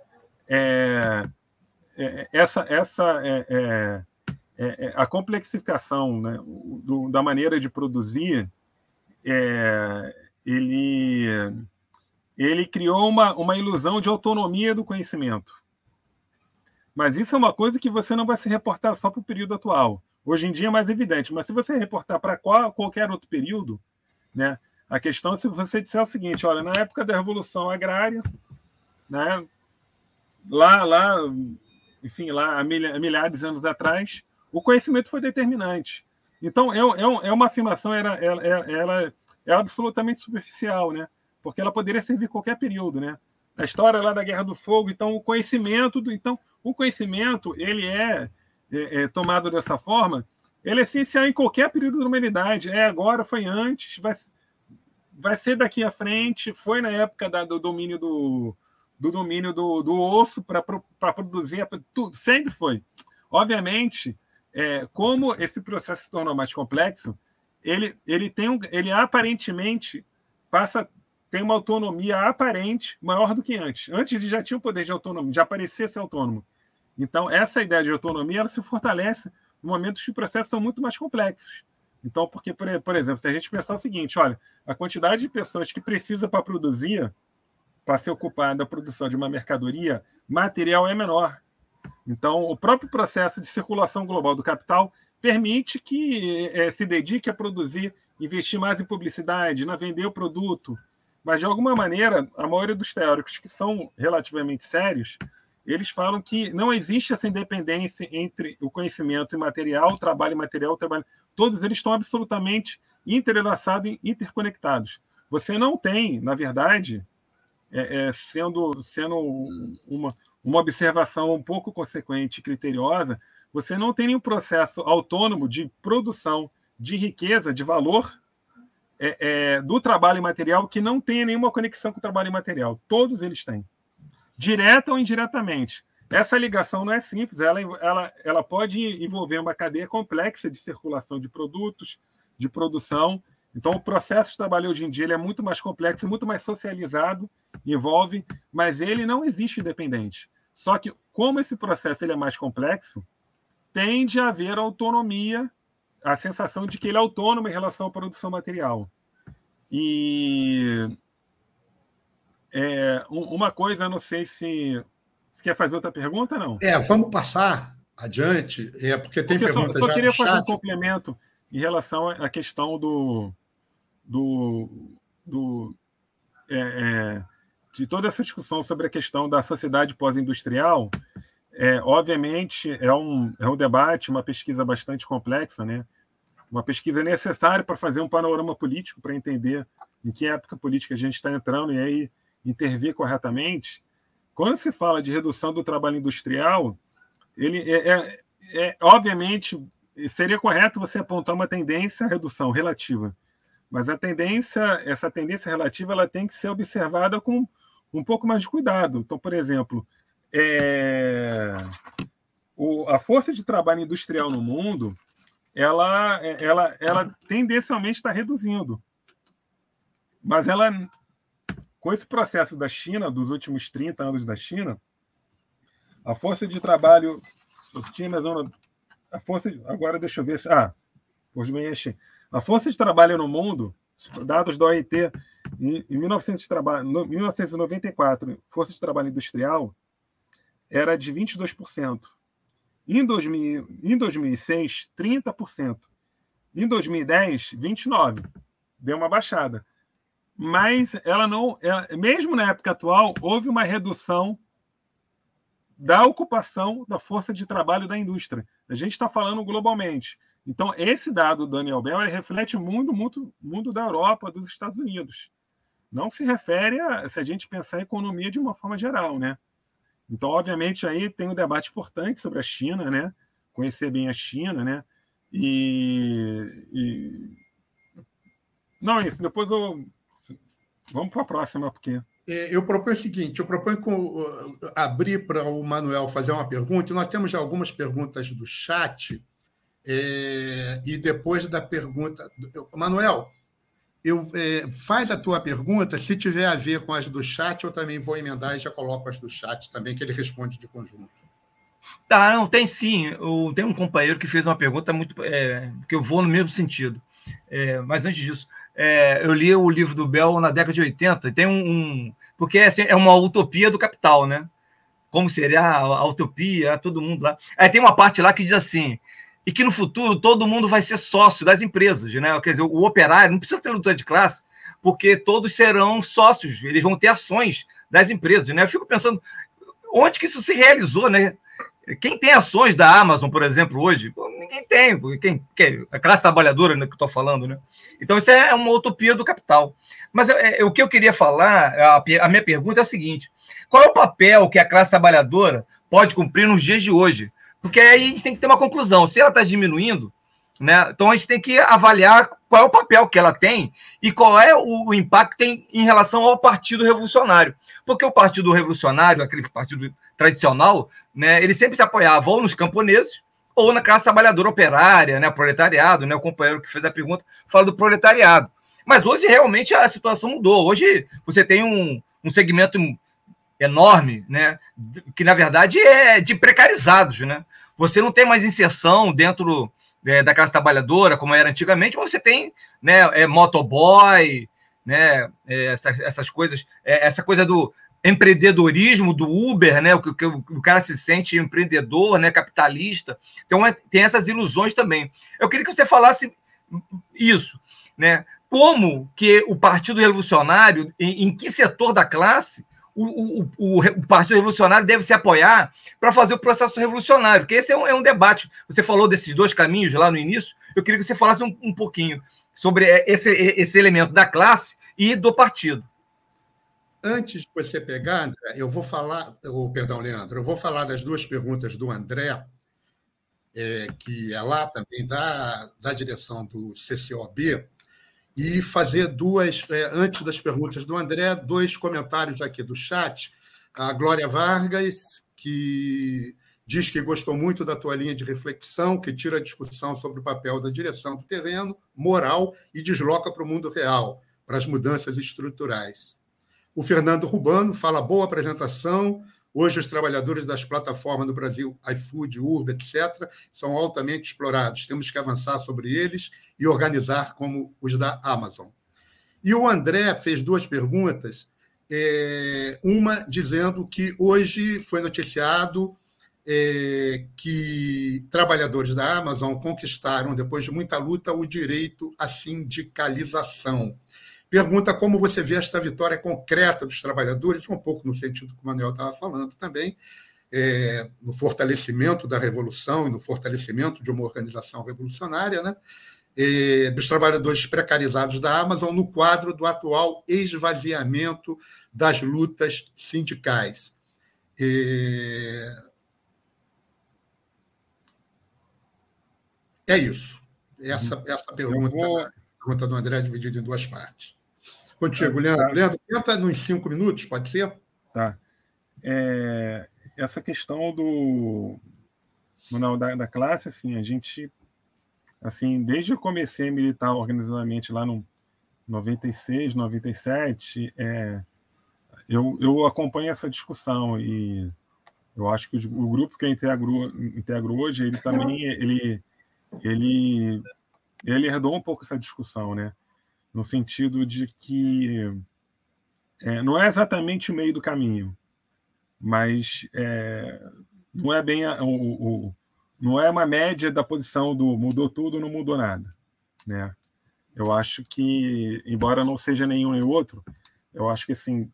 É, é, essa, essa é, é, é, é, a complexificação né, do, da maneira de produzir, ele, ele criou uma, uma ilusão de autonomia do conhecimento. Mas isso é uma coisa que você não vai se reportar só para o período atual. Hoje em dia é mais evidente, mas se você reportar para qualquer outro período, né, a questão é se você disser o seguinte: olha, na época da Revolução Agrária, né, lá, lá, enfim, lá há milhares de anos atrás, o conhecimento foi determinante. Então, é, é, é uma afirmação, ela, ela, ela é absolutamente superficial, né? porque ela poderia servir qualquer período. Né? A história lá da Guerra do Fogo, então, o conhecimento, do, então, o conhecimento ele é, é, é, tomado dessa forma, ele é essencial em qualquer período da humanidade. É agora, foi antes, vai, vai ser daqui à frente, foi na época da, do domínio do, do domínio do, do osso para produzir, tudo, sempre foi. Obviamente, é, como esse processo se tornou mais complexo, ele, ele tem um, ele aparentemente passa tem uma autonomia aparente maior do que antes. Antes ele já tinha o poder de autonomia, já parecia ser autônomo. Então, essa ideia de autonomia ela se fortalece no momento que os processos são muito mais complexos. Então, porque, por, por exemplo, se a gente pensar o seguinte, olha, a quantidade de pessoas que precisa para produzir, para se ocupar da produção de uma mercadoria, material é menor. Então, o próprio processo de circulação global do capital permite que é, se dedique a produzir, investir mais em publicidade, na vender o produto, mas, de alguma maneira, a maioria dos teóricos que são relativamente sérios, eles falam que não existe essa independência entre o conhecimento imaterial, o trabalho imaterial, o trabalho. Todos eles estão absolutamente entrelaçados e interconectados. Você não tem, na verdade, é, é, sendo, sendo uma, uma observação um pouco consequente e criteriosa, você não tem nenhum processo autônomo de produção de riqueza, de valor é, é, do trabalho material que não tenha nenhuma conexão com o trabalho material. Todos eles têm, direta ou indiretamente. Essa ligação não é simples, ela, ela, ela pode envolver uma cadeia complexa de circulação de produtos, de produção. Então, o processo de trabalho hoje em dia é muito mais complexo, muito mais socializado, envolve, mas ele não existe independente. Só que, como esse processo ele é mais complexo, tende a haver autonomia, a sensação de que ele é autônomo em relação à produção material. E é, uma coisa, não sei se você quer fazer outra pergunta, não? É, vamos passar adiante, é porque tem porque perguntas só, só queria fazer um complemento em relação à questão do, do, do é, é, de toda essa discussão sobre a questão da sociedade pós-industrial. É, obviamente, é um, é um debate, uma pesquisa bastante complexa, né? uma pesquisa necessária para fazer um panorama político, para entender em que época política a gente está entrando e aí intervir corretamente. Quando se fala de redução do trabalho industrial, ele é, é, é obviamente seria correto você apontar uma tendência à redução relativa, mas a tendência, essa tendência relativa, ela tem que ser observada com um pouco mais de cuidado. Então, por exemplo, é, o, a força de trabalho industrial no mundo, ela, ela, ela tendencialmente está reduzindo, mas ela com esse processo da China, dos últimos 30 anos da China, a força de trabalho. Eu tinha mais uma. A força. Agora deixa eu ver se. Ah, hoje me enche. A força de trabalho no mundo, dados da OIT, em, em 1994, força de trabalho industrial era de 22%. Em, 2000, em 2006, 30%. Em 2010, 29%. Deu uma baixada mas ela não, ela, mesmo na época atual, houve uma redução da ocupação da força de trabalho da indústria. A gente está falando globalmente. Então, esse dado do Daniel Bell reflete muito, muito mundo da Europa, dos Estados Unidos. Não se refere a se a gente pensar em economia de uma forma geral, né? Então, obviamente, aí tem um debate importante sobre a China, né? Conhecer bem a China, né? E, e... não isso. Depois eu Vamos para a próxima, porque. É, eu proponho o seguinte: eu proponho com, abrir para o Manuel fazer uma pergunta. Nós temos já algumas perguntas do chat, é, e depois da pergunta. Manuel, eu, é, faz a tua pergunta. Se tiver a ver com as do chat, eu também vou emendar e já coloco as do chat também, que ele responde de conjunto. Tá, não, tem sim. Eu, tem um companheiro que fez uma pergunta muito. É, que eu vou no mesmo sentido. É, mas antes disso, é, eu li o livro do Bell na década de 80, e tem um. um porque assim, é uma utopia do capital, né? Como seria a, a utopia, todo mundo lá. Aí tem uma parte lá que diz assim: e que no futuro todo mundo vai ser sócio das empresas, né? Quer dizer, o operário não precisa ter luta de classe, porque todos serão sócios, eles vão ter ações das empresas, né? Eu fico pensando onde que isso se realizou, né? Quem tem ações da Amazon, por exemplo, hoje? ninguém tem. Quem, quem, a classe trabalhadora né, que estou falando, né? Então, isso é uma utopia do capital. Mas é, é, o que eu queria falar, a, a minha pergunta é a seguinte: qual é o papel que a classe trabalhadora pode cumprir nos dias de hoje? Porque aí a gente tem que ter uma conclusão. Se ela está diminuindo, né? Então a gente tem que avaliar qual é o papel que ela tem e qual é o, impacto tem em relação ao Partido Revolucionário. Porque o Partido Revolucionário, aquele partido tradicional, né, ele sempre se apoiava ou nos camponeses ou na classe trabalhadora operária, né, proletariado, né, o companheiro que fez a pergunta fala do proletariado. Mas hoje realmente a situação mudou. Hoje você tem um, um segmento enorme, né, que na verdade é de precarizados, né? Você não tem mais inserção dentro é, da classe trabalhadora como era antigamente, mas você tem, né, é, motoboy, né, é, essas, essas coisas, é, essa coisa do empreendedorismo do Uber, né? O que o, o, cara se sente empreendedor, né? Capitalista. Então é, tem essas ilusões também. Eu queria que você falasse isso, né? Como que o Partido Revolucionário, em, em que setor da classe, o, o, o, Partido Revolucionário deve se apoiar para fazer o processo revolucionário, porque esse é um, é um, debate. Você falou desses dois caminhos lá no início, eu queria que você falasse um, um pouquinho sobre esse, esse elemento da classe e do partido. Antes de você pegar, André, eu vou falar, oh, perdão, Leandro, eu vou falar das duas perguntas do André, é, que é lá também da, da direção do CCOB, e fazer duas, é, antes das perguntas do André, dois comentários aqui do chat. A Glória Vargas, que diz que gostou muito da tua linha de reflexão, que tira a discussão sobre o papel da direção do terreno, moral, e desloca para o mundo real, para as mudanças estruturais. O Fernando Rubano fala boa apresentação. Hoje, os trabalhadores das plataformas no Brasil, iFood, Urb, etc., são altamente explorados. Temos que avançar sobre eles e organizar como os da Amazon. E o André fez duas perguntas, é, uma dizendo que hoje foi noticiado é, que trabalhadores da Amazon conquistaram, depois de muita luta, o direito à sindicalização. Pergunta como você vê esta vitória concreta dos trabalhadores, um pouco no sentido que o Manuel estava falando também, é, no fortalecimento da revolução e no fortalecimento de uma organização revolucionária, né? É, dos trabalhadores precarizados da Amazon no quadro do atual esvaziamento das lutas sindicais. É, é isso. Essa, essa pergunta, vou... pergunta do André é dividida em duas partes. Contigo, Leandro. Tá. Leandro, tenta nos cinco minutos, pode ser? Tá. É, essa questão do não, da, da classe, assim, a gente, assim, desde que eu comecei a militar organizadamente lá no 96, 97, é, eu, eu acompanho essa discussão e eu acho que o, o grupo que eu integro, integro hoje, ele também, ele, ele, ele herdou um pouco essa discussão, né? No sentido de que é, não é exatamente o meio do caminho, mas é, não é bem a, o, o, não é uma média da posição do mudou tudo, não mudou nada, né? Eu acho que, embora não seja nenhum nem outro, eu acho que assim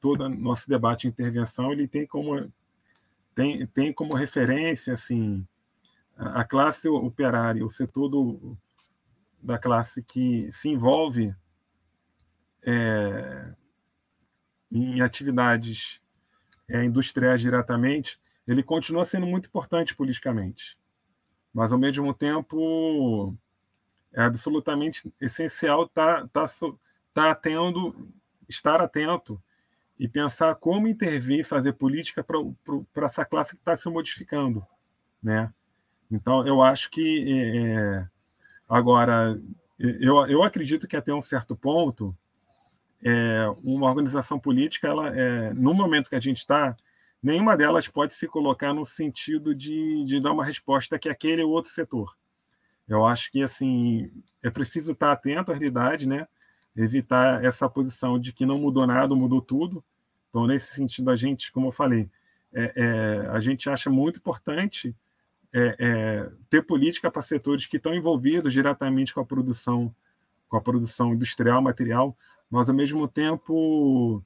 todo nosso debate de intervenção ele tem como tem, tem como referência assim a, a classe operária, o setor do, da classe que se envolve é, em atividades é, industriais diretamente, ele continua sendo muito importante politicamente. Mas, ao mesmo tempo, é absolutamente essencial tá, tá, tá atento, estar atento e pensar como intervir, fazer política para essa classe que está se modificando. Né? Então, eu acho que é, Agora, eu, eu acredito que até um certo ponto, é, uma organização política, ela, é, no momento que a gente está, nenhuma delas pode se colocar no sentido de, de dar uma resposta que aquele ou outro setor. Eu acho que assim é preciso estar atento à realidade, né? Evitar essa posição de que não mudou nada, mudou tudo. Então, nesse sentido, a gente, como eu falei, é, é, a gente acha muito importante é, é, ter política para setores que estão envolvidos diretamente com a produção, com a produção industrial, material, mas ao mesmo tempo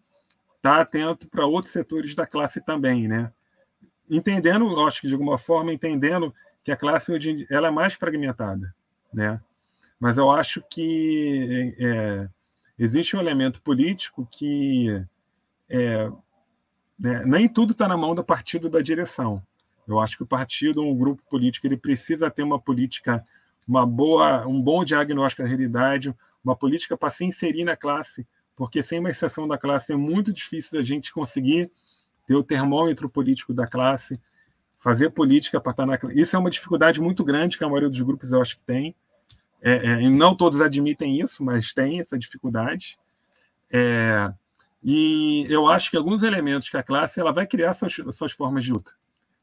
estar tá atento para outros setores da classe também, né? Entendendo, acho que de alguma forma entendendo que a classe hoje ela é mais fragmentada, né? Mas eu acho que é, existe um elemento político que é, né, nem tudo está na mão do partido da direção. Eu acho que o partido, um grupo político, ele precisa ter uma política, uma boa, um bom diagnóstico da realidade, uma política para se inserir na classe, porque sem uma exceção da classe é muito difícil a gente conseguir ter o termômetro político da classe, fazer política para estar na classe. Isso é uma dificuldade muito grande que a maioria dos grupos eu acho que tem. É, é, e não todos admitem isso, mas tem essa dificuldade. É, e eu acho que alguns elementos que a classe ela vai criar suas, suas formas de luta.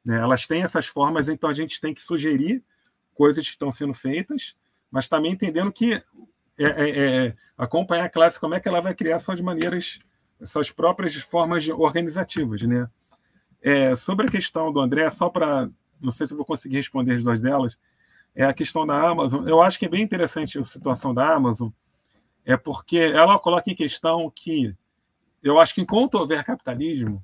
Né? Elas têm essas formas, então a gente tem que sugerir coisas que estão sendo feitas, mas também entendendo que é, é, é, acompanhar a classe, como é que ela vai criar suas maneiras, suas próprias formas organizativas. Né? É, sobre a questão do André, só para. Não sei se vou conseguir responder as duas delas. É a questão da Amazon. Eu acho que é bem interessante a situação da Amazon, é porque ela coloca em questão que eu acho que enquanto houver capitalismo,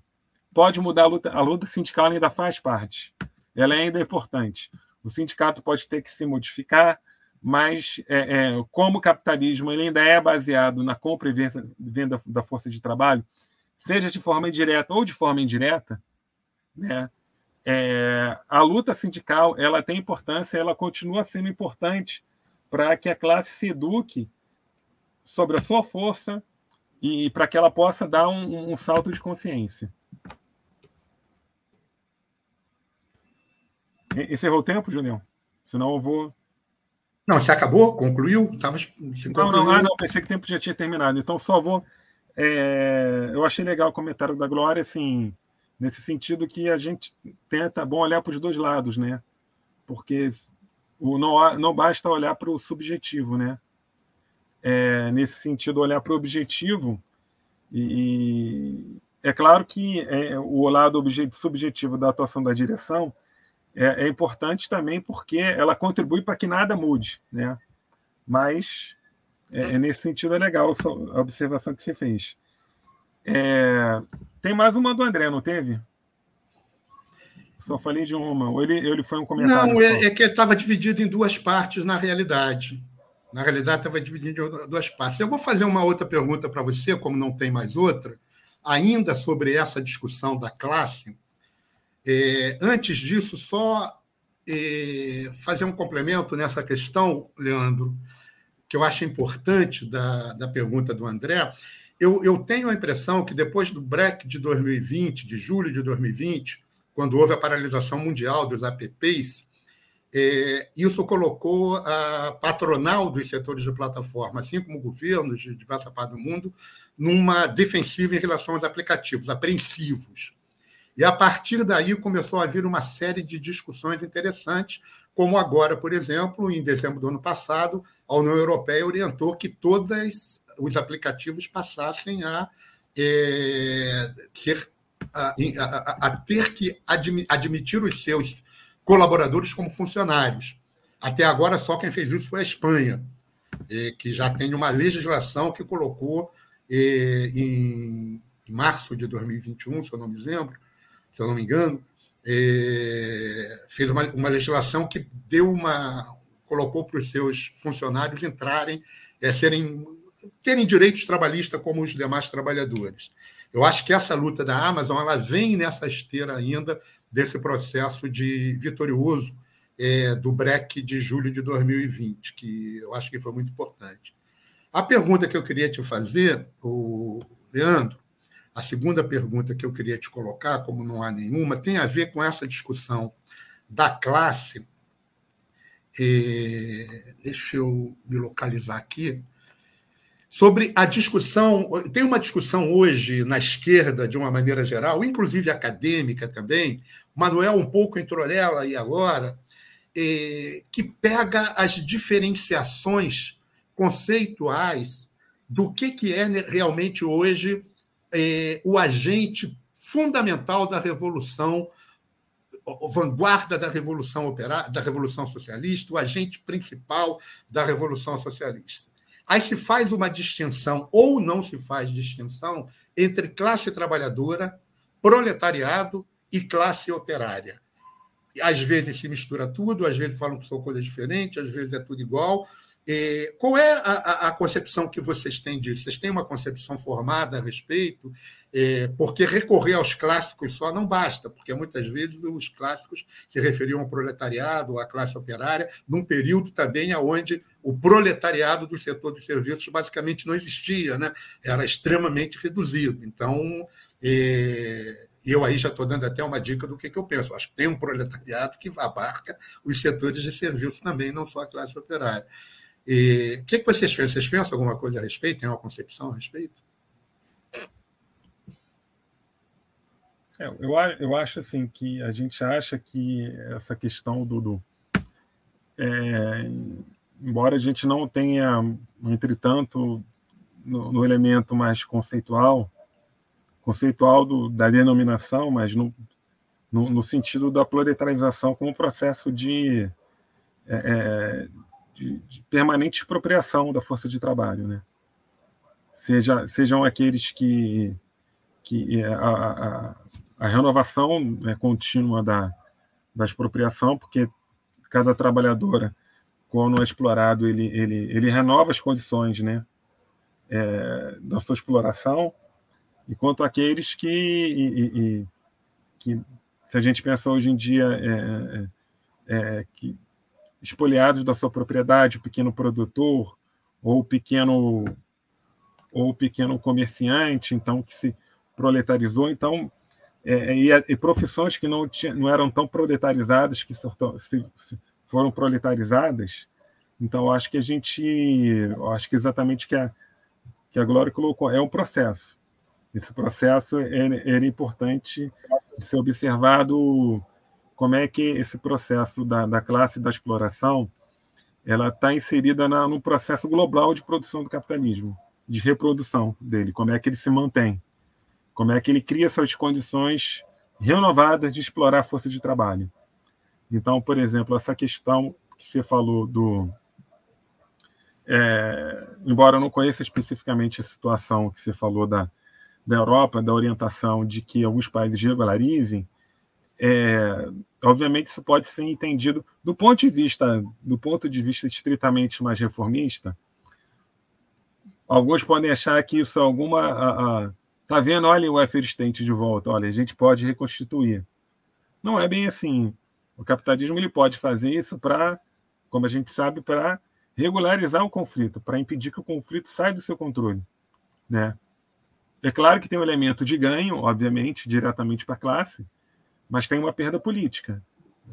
pode mudar a luta, a luta sindical ainda faz parte. Ela é ainda é importante. O sindicato pode ter que se modificar, mas é, é, como o capitalismo ele ainda é baseado na compra e venda da força de trabalho, seja de forma direta ou de forma indireta, né, é, a luta sindical ela tem importância, ela continua sendo importante para que a classe se eduque sobre a sua força e para que ela possa dar um, um salto de consciência. Encerrou o tempo, Julião? Senão eu vou. Não, você acabou? Concluiu? Tava... Não, não, ah, não, pensei que o tempo já tinha terminado. Então, só vou. É... Eu achei legal o comentário da Glória, assim, nesse sentido que a gente tenta bom olhar para os dois lados, né? Porque o não, não basta olhar para o subjetivo, né? É, nesse sentido, olhar para o objetivo e, é claro que é, o lado subjetivo da atuação da direção é, é importante também porque ela contribui para que nada mude, né? Mas é, é nesse sentido é legal a observação que você fez. É, tem mais uma do André, não teve? Só falei de uma. Ou ele, ele foi um comentário? Não, é, é que ele estava dividido em duas partes na realidade. Na realidade, estava dividido em duas partes. Eu vou fazer uma outra pergunta para você, como não tem mais outra, ainda sobre essa discussão da classe. É, antes disso, só é, fazer um complemento nessa questão, Leandro, que eu acho importante da, da pergunta do André. Eu, eu tenho a impressão que depois do break de 2020, de julho de 2020, quando houve a paralisação mundial dos APPs, é, isso colocou a patronal dos setores de plataforma, assim como governos de diversa parte do mundo, numa defensiva em relação aos aplicativos, apreensivos. E a partir daí começou a vir uma série de discussões interessantes, como agora, por exemplo, em dezembro do ano passado, a União Europeia orientou que todos os aplicativos passassem a é, ser a, a, a, ter que admitir os seus colaboradores como funcionários. Até agora, só quem fez isso foi a Espanha, é, que já tem uma legislação que colocou é, em março de 2021, se eu não me lembro, se eu não me engano, é, fez uma, uma, legislação que deu uma colocou para os seus funcionários entrarem, é, serem terem direitos trabalhistas como os demais trabalhadores. Eu acho que essa luta da Amazon ela vem nessa esteira ainda desse processo de vitorioso é, do break de julho de 2020, que eu acho que foi muito importante. A pergunta que eu queria te fazer, o Leandro, a segunda pergunta que eu queria te colocar, como não há nenhuma, tem a ver com essa discussão da classe. É, deixa eu me localizar aqui. Sobre a discussão. Tem uma discussão hoje na esquerda, de uma maneira geral, inclusive acadêmica também. Manuel um pouco entrou nela aí agora, é, que pega as diferenciações conceituais do que, que é realmente hoje é, o agente fundamental da revolução, vanguarda da revolução operária, da revolução socialista, o agente principal da revolução socialista. Aí se faz uma distinção ou não se faz distinção entre classe trabalhadora, proletariado e classe operária. Às vezes se mistura tudo, às vezes falam que são coisas diferentes, às vezes é tudo igual, é, qual é a, a, concepção que vocês têm disso? Vocês têm uma concepção formada a respeito? É, porque recorrer aos clássicos só não basta, porque muitas vezes os clássicos se referiam ao proletariado, à classe operária, num período também onde o proletariado do setor dos serviços basicamente não existia, né? era extremamente reduzido. Então, é, eu aí já estou dando até uma dica do que, que eu penso. Acho que tem um proletariado que abarca os setores de serviços também, não só a classe operária. E o que, que vocês pensam? Vocês pensam alguma coisa a respeito? Tem uma concepção a respeito? É, eu, eu acho assim que a gente acha que essa questão do, do é, embora a gente não tenha, entretanto, no, no elemento mais conceitual, conceitual do, da denominação, mas no, no, no, sentido da proletarização como processo de, é, é de, de permanente expropriação da força de trabalho, né? Seja, sejam aqueles que que a, a, a renovação né, contínua da, da expropriação, porque cada trabalhadora, quando é explorado, ele, ele, ele renova as condições né, é, da sua exploração, enquanto aqueles que, e, e, que, se a gente pensa hoje em dia, é, é, é que espoliados da sua propriedade, o pequeno produtor ou o pequeno ou o pequeno comerciante, então que se proletarizou, então é, e, e, profissões que não, tinha, não eram tão proletarizadas que se, se, foram proletarizadas. Então acho que a gente, acho que exatamente que a que a Glória colocou é um processo. Esse processo era importante de ser observado como é que esse processo da, da classe da exploração ela está inserida na, no processo global de produção do capitalismo, de reprodução dele, como é que ele se mantém, como é que ele cria suas condições renovadas de explorar a força de trabalho. Então, por exemplo, essa questão que você falou do. É, embora eu não conheça especificamente a situação que você falou da, da Europa, da orientação de que alguns países regularizem, é, obviamente isso pode ser entendido do ponto de vista do ponto de vista estritamente mais reformista. Alguns podem achar que isso é alguma a, a, tá vendo? Olha o welfare state de volta. Olha, a gente pode reconstituir. Não é bem assim. O capitalismo ele pode fazer isso para, como a gente sabe, para regularizar o conflito, para impedir que o conflito saia do seu controle, né? É claro que tem um elemento de ganho, obviamente, diretamente para a classe, mas tem uma perda política.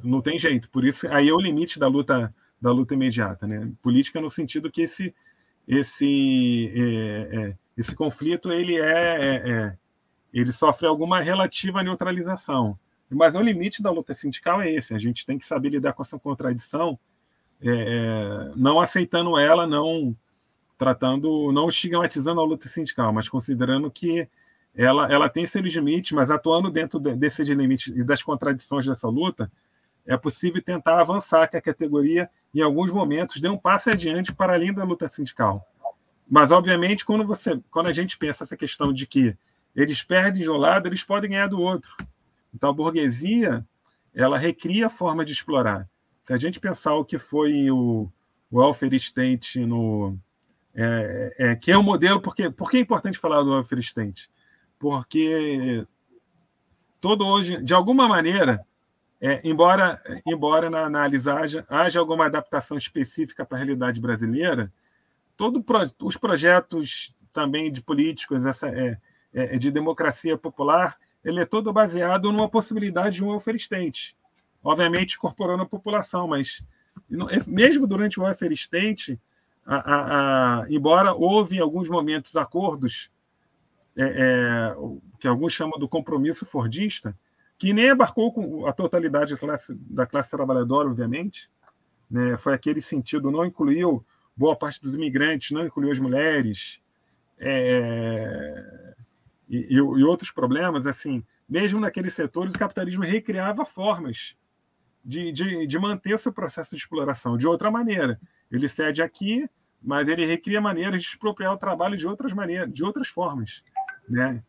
Não tem jeito. Por isso, aí é o limite da luta da luta imediata, né? Política no sentido que esse esse é, é, esse conflito ele é, é, é, ele sofre alguma relativa neutralização. Mas o limite da luta sindical é esse. A gente tem que saber lidar com essa contradição, é, é, não aceitando ela, não tratando, não estigmatizando a luta sindical, mas considerando que ela, ela tem seus limites, mas atuando dentro desses limites e das contradições dessa luta, é possível tentar avançar que a categoria, em alguns momentos, dê um passo adiante para além da luta sindical. Mas, obviamente, quando, você, quando a gente pensa essa questão de que eles perdem de um lado, eles podem ganhar do outro. Então, a burguesia ela recria a forma de explorar. Se a gente pensar o que foi o, o welfare state no, é, é, que é um modelo, porque, por que é importante falar do welfare state? Porque todo hoje, de alguma maneira, é, embora, embora na análise haja, haja alguma adaptação específica para a realidade brasileira, todos pro, os projetos também de políticos, essa, é, é, de democracia popular, ele é todo baseado numa possibilidade de um state. Obviamente, incorporando a população, mas mesmo durante o state, a, a, a, embora houve em alguns momentos acordos é, é, que alguns chamam do compromisso fordista, que nem abarcou com a totalidade da classe, da classe trabalhadora, obviamente, né? foi aquele sentido, não incluiu boa parte dos imigrantes, não incluiu as mulheres, é, e, e, e, outros problemas, assim, mesmo naqueles setores, o capitalismo recriava formas de, de, de manter seu processo de exploração de outra maneira. Ele cede aqui, mas ele recria maneiras de expropriar o trabalho de outras maneiras, de outras formas, né?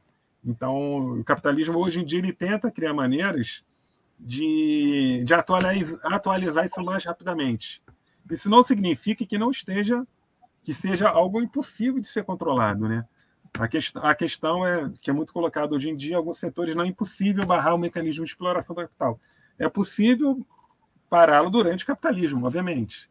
Então, o capitalismo hoje em dia ele tenta criar maneiras de, de atualizar, atualizar isso mais rapidamente. Isso não significa que não esteja que seja algo impossível de ser controlado, né? A, quest a questão é que é muito colocado hoje em dia, alguns setores não é impossível barrar o mecanismo de exploração do capital. É possível pará-lo durante o capitalismo, obviamente,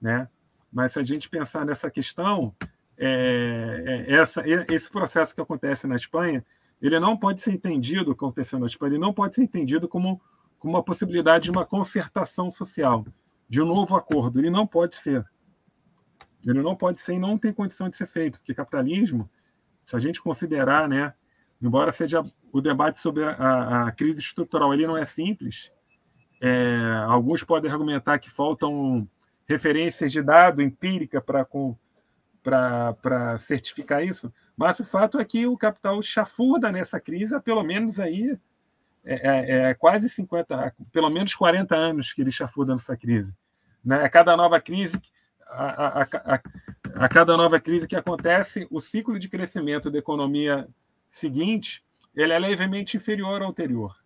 né? Mas se a gente pensar nessa questão, é, é, essa, esse processo que acontece na Espanha, ele não pode ser entendido, acontecendo na Espanha, ele não pode ser entendido como, como uma possibilidade de uma concertação social, de um novo acordo. Ele não pode ser. Ele não pode ser e não tem condição de ser feito, porque capitalismo, se a gente considerar, né, embora seja o debate sobre a, a crise estrutural, ele não é simples. É, alguns podem argumentar que faltam referências de dado empírica para certificar isso, mas o fato é que o capital chafurda nessa crise há pelo menos aí é, é, é quase 50, pelo menos 40 anos que ele chafurda nessa crise. Né? A cada nova crise, a, a, a, a cada nova crise que acontece, o ciclo de crescimento da economia seguinte ele é levemente inferior ao anterior.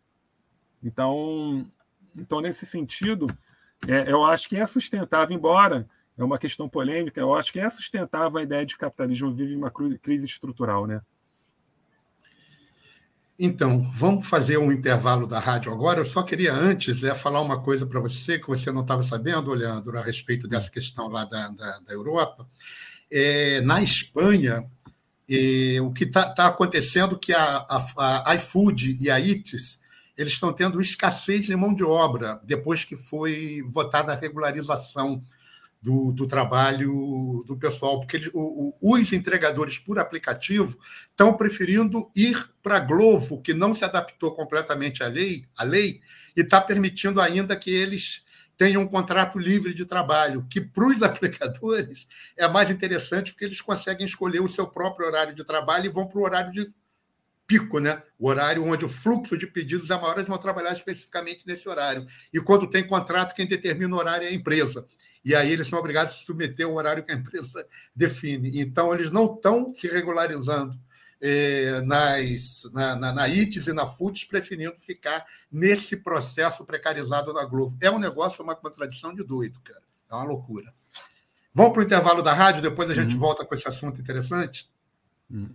Então, então nesse sentido, é, eu acho que é sustentável, embora é uma questão polêmica, eu acho que é sustentável a ideia de que o capitalismo vive uma crise estrutural, né? Então, vamos fazer um intervalo da rádio agora. Eu só queria antes é, falar uma coisa para você que você não estava sabendo, Leandro, a respeito dessa questão lá da, da, da Europa. É, na Espanha, é, o que está tá acontecendo é que a, a, a iFood e a ITES eles estão tendo escassez de mão de obra depois que foi votada a regularização do, do trabalho do pessoal, porque eles, o, o, os entregadores por aplicativo estão preferindo ir para a Glovo, que não se adaptou completamente à lei, à lei e está permitindo ainda que eles tenham um contrato livre de trabalho, que para os aplicadores é mais interessante porque eles conseguem escolher o seu próprio horário de trabalho e vão para o horário de pico, né? o horário onde o fluxo de pedidos é maior, eles vão trabalhar especificamente nesse horário. E quando tem contrato, quem determina o horário é a empresa e aí eles são obrigados a se submeter ao horário que a empresa define. Então, eles não estão se regularizando eh, nas, na, na, na ITES e na FUTES, preferindo ficar nesse processo precarizado da Globo. É um negócio, uma contradição de doido, cara. É uma loucura. Vamos para o intervalo da rádio, depois a gente uhum. volta com esse assunto interessante? Uhum.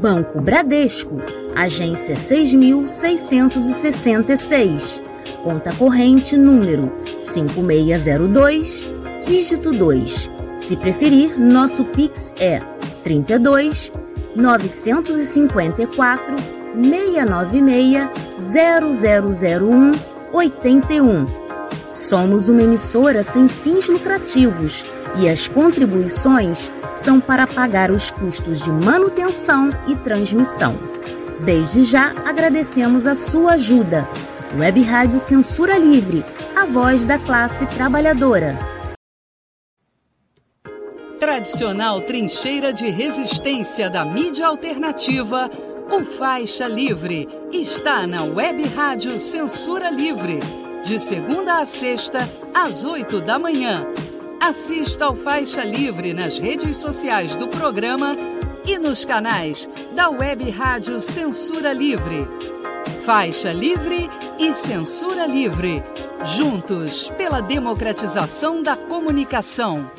Banco Bradesco, agência 6666, conta corrente número 5602, dígito 2. Se preferir, nosso Pix é 32 954 696 0001 81. Somos uma emissora sem fins lucrativos e as contribuições são para pagar os custos de manutenção e transmissão. Desde já agradecemos a sua ajuda. Web Rádio Censura Livre, a voz da classe trabalhadora. Tradicional trincheira de resistência da mídia alternativa, o Faixa Livre está na Web Rádio Censura Livre, de segunda a sexta, às oito da manhã Assista ao Faixa Livre nas redes sociais do programa e nos canais da Web Rádio Censura Livre. Faixa Livre e Censura Livre. Juntos pela democratização da comunicação.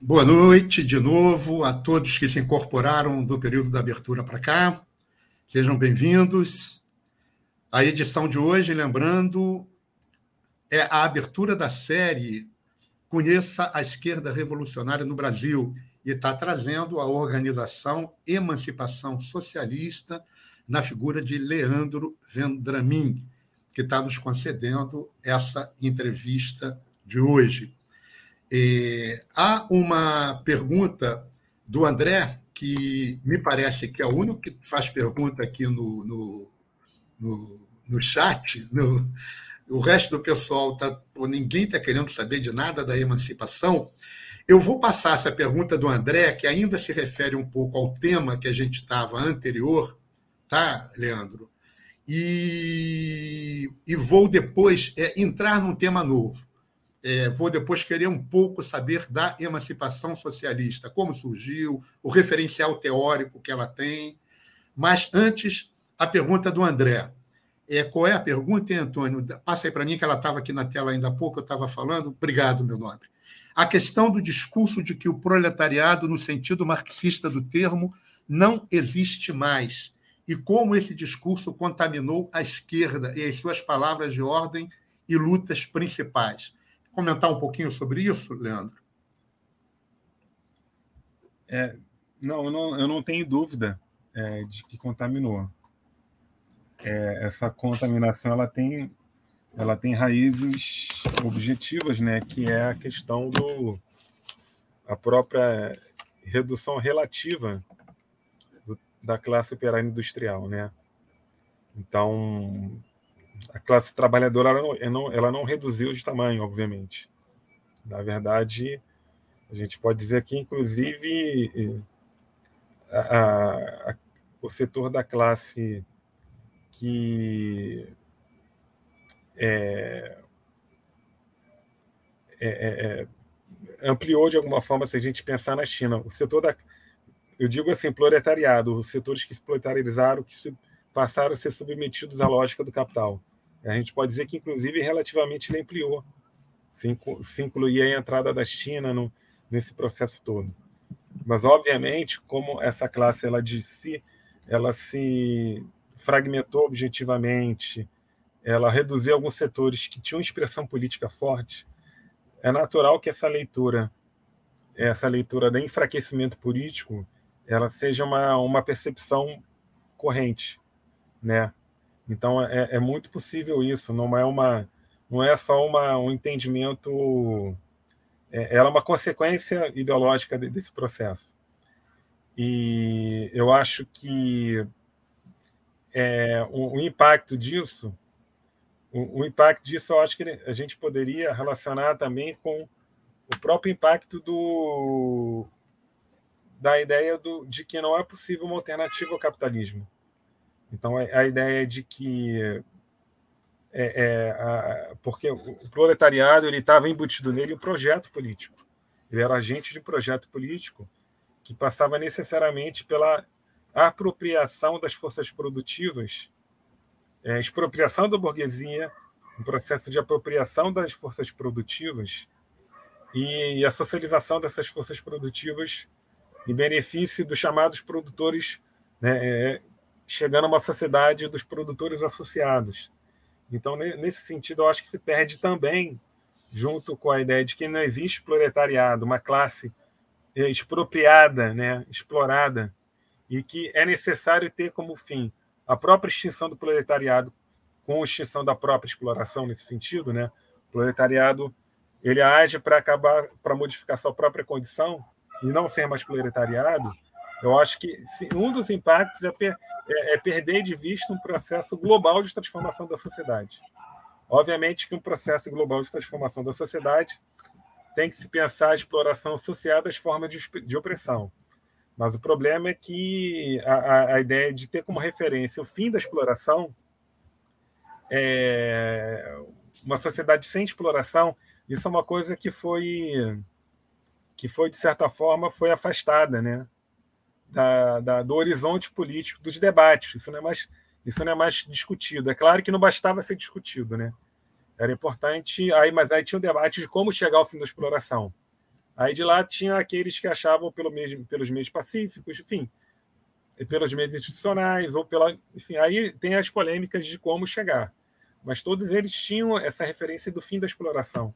Boa noite de novo a todos que se incorporaram do período da abertura para cá. Sejam bem-vindos. A edição de hoje, lembrando, é a abertura da série Conheça a Esquerda Revolucionária no Brasil e está trazendo a organização Emancipação Socialista na figura de Leandro Vendramin, que está nos concedendo essa entrevista de hoje. É, há uma pergunta do André, que me parece que é o único que faz pergunta aqui no, no, no, no chat. No, o resto do pessoal, tá, ninguém está querendo saber de nada da emancipação. Eu vou passar essa pergunta do André, que ainda se refere um pouco ao tema que a gente estava anterior, tá, Leandro? E, e vou depois é, entrar num tema novo. É, vou depois querer um pouco saber da emancipação socialista, como surgiu, o referencial teórico que ela tem. Mas antes, a pergunta do André. É, qual é a pergunta, Antônio? Passa aí para mim, que ela estava aqui na tela ainda há pouco, eu estava falando. Obrigado, meu nobre. A questão do discurso de que o proletariado, no sentido marxista do termo, não existe mais. E como esse discurso contaminou a esquerda e as suas palavras de ordem e lutas principais. Comentar um pouquinho sobre isso, Leandro? É, não, eu não, eu não tenho dúvida é, de que contaminou. É, essa contaminação ela tem, ela tem raízes objetivas, né? Que é a questão do a própria redução relativa do, da classe operária industrial, né? Então, a classe trabalhadora ela não, ela não reduziu de tamanho, obviamente. Na verdade, a gente pode dizer que, inclusive, a, a, o setor da classe que é, é, é, é, ampliou de alguma forma se a gente pensar na China. O setor da, eu digo assim, proletariado, os setores que se proletarizaram, que se, passaram a ser submetidos à lógica do capital. A gente pode dizer que, inclusive, relativamente ele ampliou, se, se incluir a entrada da China no, nesse processo todo. Mas, obviamente, como essa classe ela de si, ela se fragmentou objetivamente, ela reduziu alguns setores que tinham expressão política forte, é natural que essa leitura, essa leitura do enfraquecimento político, ela seja uma, uma percepção corrente, né? Então é, é muito possível isso, não é uma, não é só uma, um entendimento é, ela é uma consequência ideológica desse processo. E eu acho que é, o, o, impacto disso, o, o, impacto disso, eu acho que a gente poderia relacionar também com o próprio impacto do, da ideia do, de que não é possível uma alternativa ao capitalismo. Então, a, ideia de que é, é, a, porque o proletariado ele estava embutido nele um projeto político. Ele era agente de projeto político que passava necessariamente pela apropriação das forças produtivas, é, expropriação da burguesia, um processo de apropriação das forças produtivas e, e a socialização dessas forças produtivas em benefício dos chamados produtores, né, é, chegando a uma sociedade dos produtores associados então, nesse sentido, eu acho que se perde também, junto com a ideia de que não existe proletariado, uma classe é, expropriada, né, explorada, e que é necessário ter como fim a própria extinção do proletariado com extinção da própria exploração nesse sentido, né? O proletariado ele age para acabar, para modificar sua própria condição e não ser mais proletariado. Eu acho que um dos impactos é, per, é, é, perder de vista um processo global de transformação da sociedade. Obviamente que um processo global de transformação da sociedade tem que se pensar a exploração associada às formas de, de opressão. Mas o problema é que a, a, ideia de ter como referência o fim da exploração, é, uma sociedade sem exploração, isso é uma coisa que foi, que foi de certa forma, foi afastada, né? Da, da, do horizonte político, dos debates. Isso não, é mais, isso não é mais discutido. É claro que não bastava ser discutido, né? Era importante, aí, mas aí tinha o debate de como chegar ao fim da exploração. Aí de lá tinha aqueles que achavam pelo mesmo, pelos meios pacíficos, enfim, pelos meios institucionais, ou pela. Enfim, aí tem as polêmicas de como chegar. Mas todos eles tinham essa referência do fim da exploração,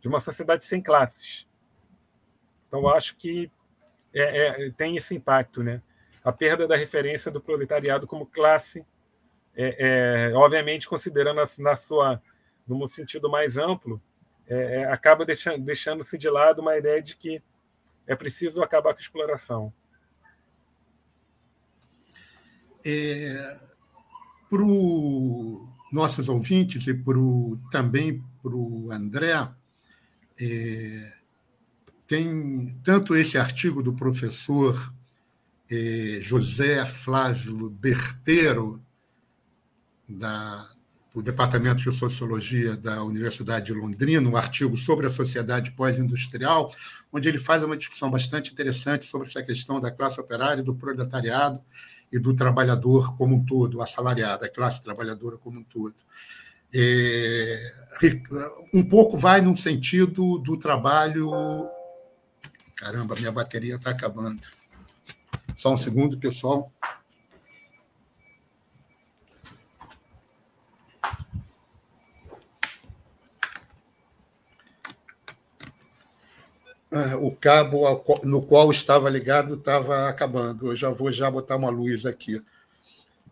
de uma sociedade sem classes. Então, acho que é, é, tem esse impacto, né? A perda da referência do proletariado como classe, é, é obviamente considerando na sua, no sentido mais amplo, é, é, acaba deixando, deixando-se de lado uma ideia de que é preciso acabar com a exploração. Para os nossos ouvintes e pro, também para o André, é, tem tanto esse artigo do professor eh, José Flávio Berteiro, da, do Departamento de Sociologia da Universidade de Londrina, um artigo sobre a sociedade pós-industrial, onde ele faz uma discussão bastante interessante sobre essa questão da classe operária do proletariado, e do trabalhador como um todo, assalariado, a classe trabalhadora como um todo. É, um pouco vai no sentido do trabalho. Caramba, minha bateria está acabando. Só um segundo, pessoal. Ah, o cabo no qual estava ligado estava acabando. Eu já vou já botar uma luz aqui.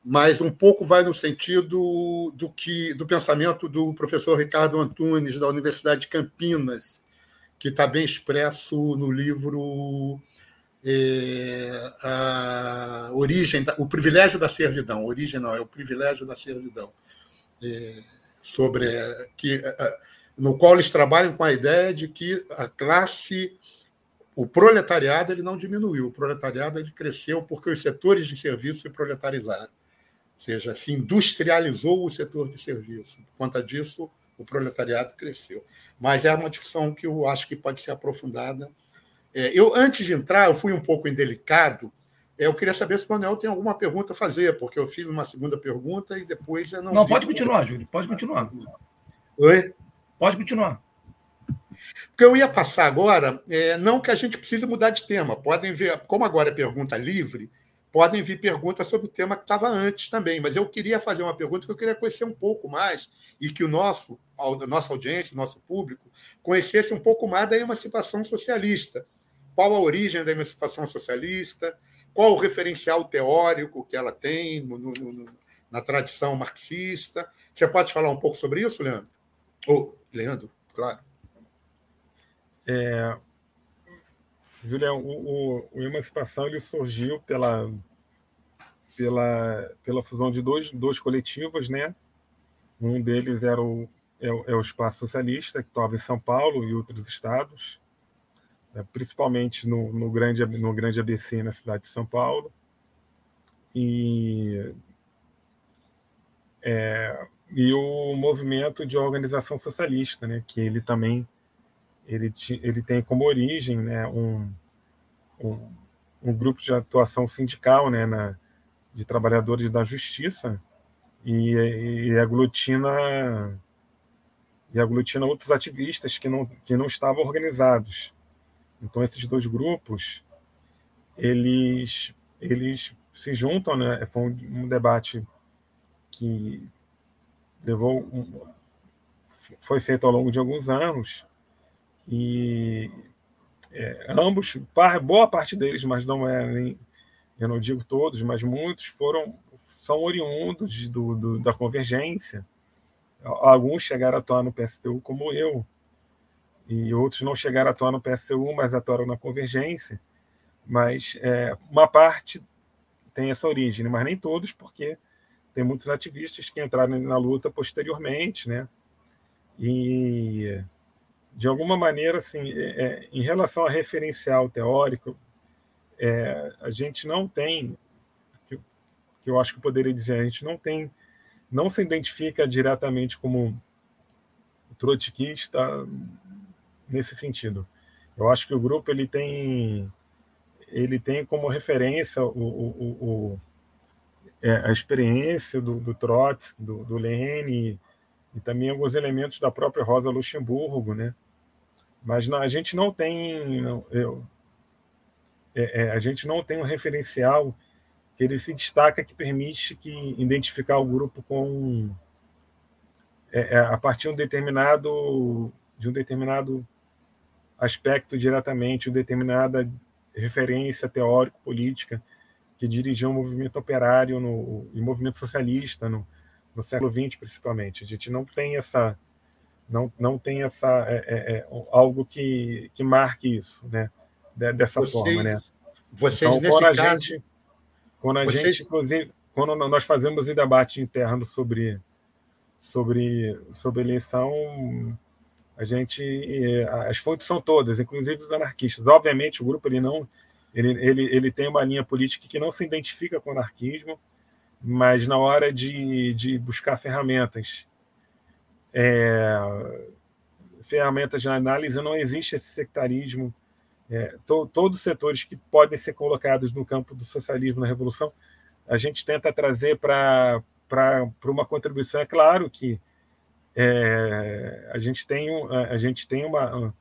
Mas um pouco vai no sentido do que do pensamento do professor Ricardo Antunes da Universidade de Campinas, que está bem expresso no livro é, a origem, o privilégio da servidão. Origem não é o privilégio da servidão, é, sobre que no qual eles trabalham com a ideia de que a classe, o proletariado, ele não diminuiu, o proletariado ele cresceu porque os setores de serviço se proletarizaram, ou seja, se industrializou o setor de serviço. Por conta disso, o proletariado cresceu. Mas é uma discussão que eu acho que pode ser aprofundada. É, eu, antes de entrar, eu fui um pouco indelicado. É, eu queria saber se o Manuel tem alguma pergunta a fazer, porque eu fiz uma segunda pergunta e depois eu não. Não, pode continuar, Júlio, pode continuar. Oi? Pode continuar. O que eu ia passar agora, é, não que a gente precise mudar de tema, podem ver, como agora é pergunta livre, podem vir perguntas sobre o tema que estava antes também, mas eu queria fazer uma pergunta que eu queria conhecer um pouco mais e que o nosso, a nossa audiência, o nosso público, conhecesse um pouco mais da emancipação socialista. Qual a origem da emancipação socialista? Qual o referencial teórico que ela tem no, no, no, na tradição marxista? Você pode falar um pouco sobre isso, Leandro? Ou Leandro, claro. É, Julião, o, o, o, Emancipação ele surgiu pela, pela, pela fusão de dois, dois coletivos, né? Um deles era o, é, é o Espaço Socialista, que estava em São Paulo e outros estados, né? principalmente no, no, grande, no grande ABC, na cidade de São Paulo. E é, e o movimento de organização socialista, né, que ele também ele, ele tem como origem né, um, um, um grupo de atuação sindical né, na, de trabalhadores da justiça e, e aglutina e aglutina outros ativistas que não que não estavam organizados. Então esses dois grupos eles eles se juntam, né? Foi um, um debate que levou um, foi feito ao longo de alguns anos e é, ambos, boa parte deles, mas não é nem, eu não digo todos, mas muitos foram são oriundos do, do, da convergência. Alguns chegaram a atuar no PSTU como eu, e outros não chegaram a atuar no PSTU, mas atuaram na convergência. Mas é, uma parte tem essa origem, mas nem todos, porque tem muitos ativistas que entraram na luta posteriormente, né? E de alguma maneira, assim, é, é, em relação a referencial teórico, é, a gente não tem, que, que eu acho que eu poderia dizer, a gente não tem, não se identifica diretamente como trotskista nesse sentido. Eu acho que o grupo ele tem, ele tem como referência o, o, o é, a experiência do, do Trotsky, do, do Lênin, e também alguns elementos da própria Rosa Luxemburgo, né? Mas não, a gente não tem, não, eu, é, é, a gente não tem um referencial que ele se destaca que permite que identificar o grupo com é, é a partir de um determinado de um determinado aspecto diretamente, uma determinada referência teórico política que dirigiu o movimento operário no, e movimento socialista no, no século XX, principalmente. A gente não tem essa não, não tem essa é, é, é algo que, que marque isso, né? dessa vocês, forma, né? Vocês então, quando a caso, gente, quando a vocês... gente, inclusive, quando nós fazemos o debate interno sobre sobre sobre eleição, a gente as fontes são todas, inclusive os anarquistas. Obviamente, o grupo ele não ele, ele, ele tem uma linha política que não se identifica com o anarquismo, mas na hora de, de buscar ferramentas, é, ferramentas de análise, não existe esse sectarismo. É, to, todos os setores que podem ser colocados no campo do socialismo na Revolução a gente tenta trazer para uma contribuição. É claro que é, a gente tem, a gente tem uma.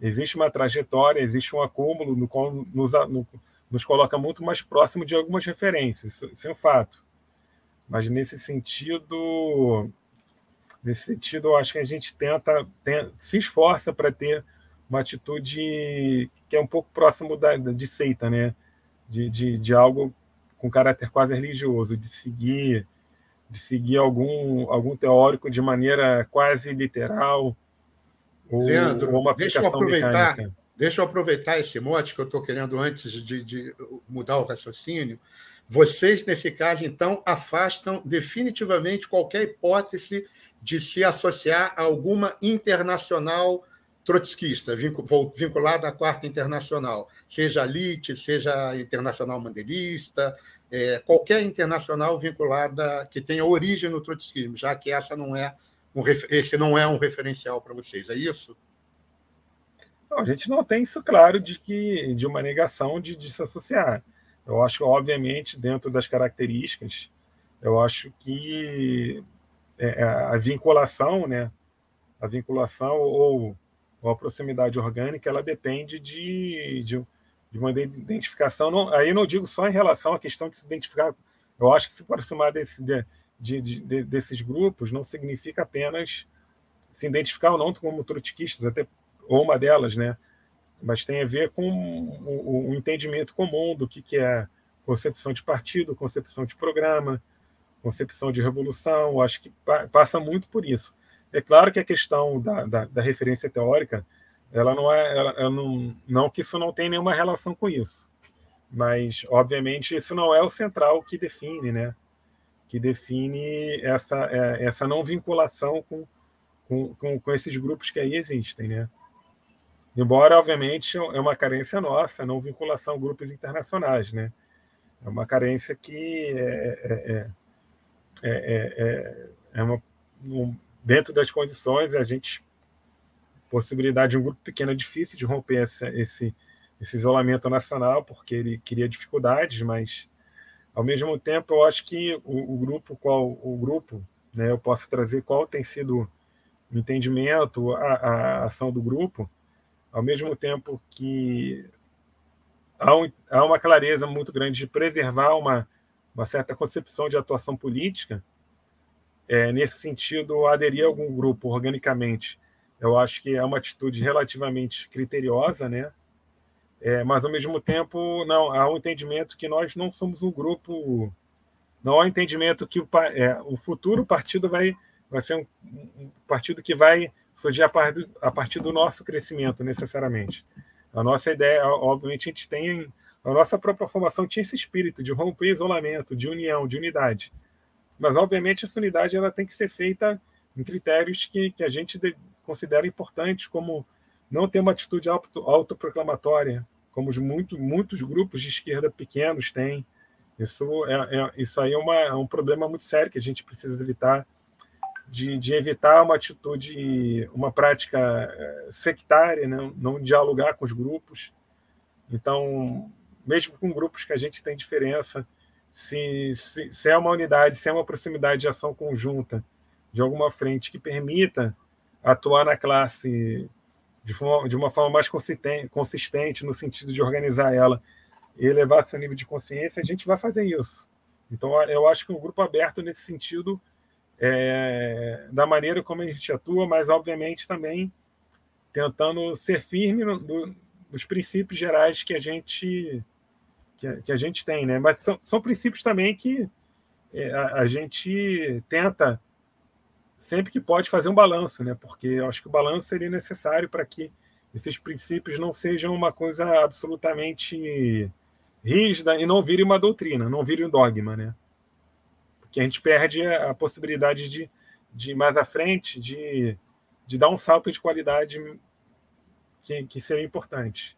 Existe uma trajetória, existe um acúmulo no qual nos, no, nos coloca muito mais próximo de algumas referências, isso é um fato. Mas nesse sentido, nesse sentido, eu acho que a gente tenta, tenta se esforça para ter uma atitude que é um pouco próximo da, de seita, né? De, de, de algo com caráter quase religioso, de seguir de seguir algum, algum teórico de maneira quase literal. Ou, Leandro, ou uma deixa eu aproveitar, deixa eu aproveitar esse mote que eu estou querendo antes de, de mudar o raciocínio. Vocês, nesse caso, então, afastam definitivamente qualquer hipótese de se associar a alguma internacional trotskista, vinculada à Quarta Internacional, seja a seja a Internacional Mandelista, é, qualquer internacional vinculada que tenha origem no trotskismo, já que essa não é um, esse não é um referencial para vocês, é isso? Não, a gente não tem isso claro de que de uma negação de, de se associar. Eu acho, obviamente, dentro das características, eu acho que a vinculação, né, a vinculação ou, ou, a proximidade orgânica, ela depende de, de de uma identificação. Não, aí não digo só em relação à questão de se identificar. Eu acho que se aproximar desse, de, de, de, desses grupos não significa apenas se identificar ou não como trotskistas, até ou uma delas, né? Mas tem a ver com o, o entendimento comum do que, que é concepção de partido, concepção de programa, concepção de revolução. Acho que passa muito por isso. É claro que a questão da, da, da referência teórica ela não é, ela, ela não, não que isso não tem nenhuma relação com isso, mas obviamente isso não é o central que define, né? Que define essa, é, essa não vinculação com, com, com, com esses grupos que aí existem, né? Embora, obviamente, é uma carência nossa, não vinculação a grupos internacionais, né? É uma carência que é, é, é, é, é uma, um, dentro das condições a gente possibilidade de um grupo pequeno é difícil de romper esse, esse, esse isolamento nacional, porque ele cria dificuldades, mas ao mesmo tempo eu acho que o, o grupo, qual o grupo, né, eu posso trazer qual tem sido o entendimento, a, a ação do grupo, ao mesmo tempo que há, um, há uma clareza muito grande de preservar uma, uma certa concepção de atuação política, é, nesse sentido, aderir a algum grupo organicamente eu acho que é uma atitude relativamente criteriosa, né? É, mas ao mesmo tempo não há um entendimento que nós não somos um grupo, não há um entendimento que o, é, o futuro partido vai vai ser um, um partido que vai surgir a partir, a partir do nosso crescimento necessariamente. A nossa ideia, obviamente, a gente tem a nossa própria formação tinha esse espírito de romper isolamento, de união, de unidade. Mas obviamente essa unidade ela tem que ser feita em critérios que, que a gente considera importantes, como não ter uma atitude auto, autoproclamatória, como muito, muitos grupos de esquerda pequenos têm. Isso, é, é, isso aí é, uma, é um problema muito sério que a gente precisa evitar, de, de evitar uma atitude, uma prática é, sectária, né? não dialogar com os grupos. Então, mesmo com grupos que a gente tem diferença, se, se, se é uma unidade, se é uma proximidade de ação conjunta de alguma frente que permita atuar na classe de, de uma forma mais consistente, consistente, no sentido de organizar ela e elevar seu nível de consciência, a gente vai fazer isso. Então, eu acho que um grupo aberto nesse sentido, é, da maneira como a gente atua, mas, obviamente, também tentando ser firme no, no, nos princípios gerais que a gente que a, que a gente tem, né? Mas são, são princípios também que é, a, a gente tenta sempre que pode fazer um balanço, né? Porque eu acho que o balanço seria necessário para que esses princípios não sejam uma coisa absolutamente rígida e não virem uma doutrina, não virem um dogma, né? Porque a gente perde a possibilidade de, de mais à frente, de, de dar um salto de qualidade que, que seria importante.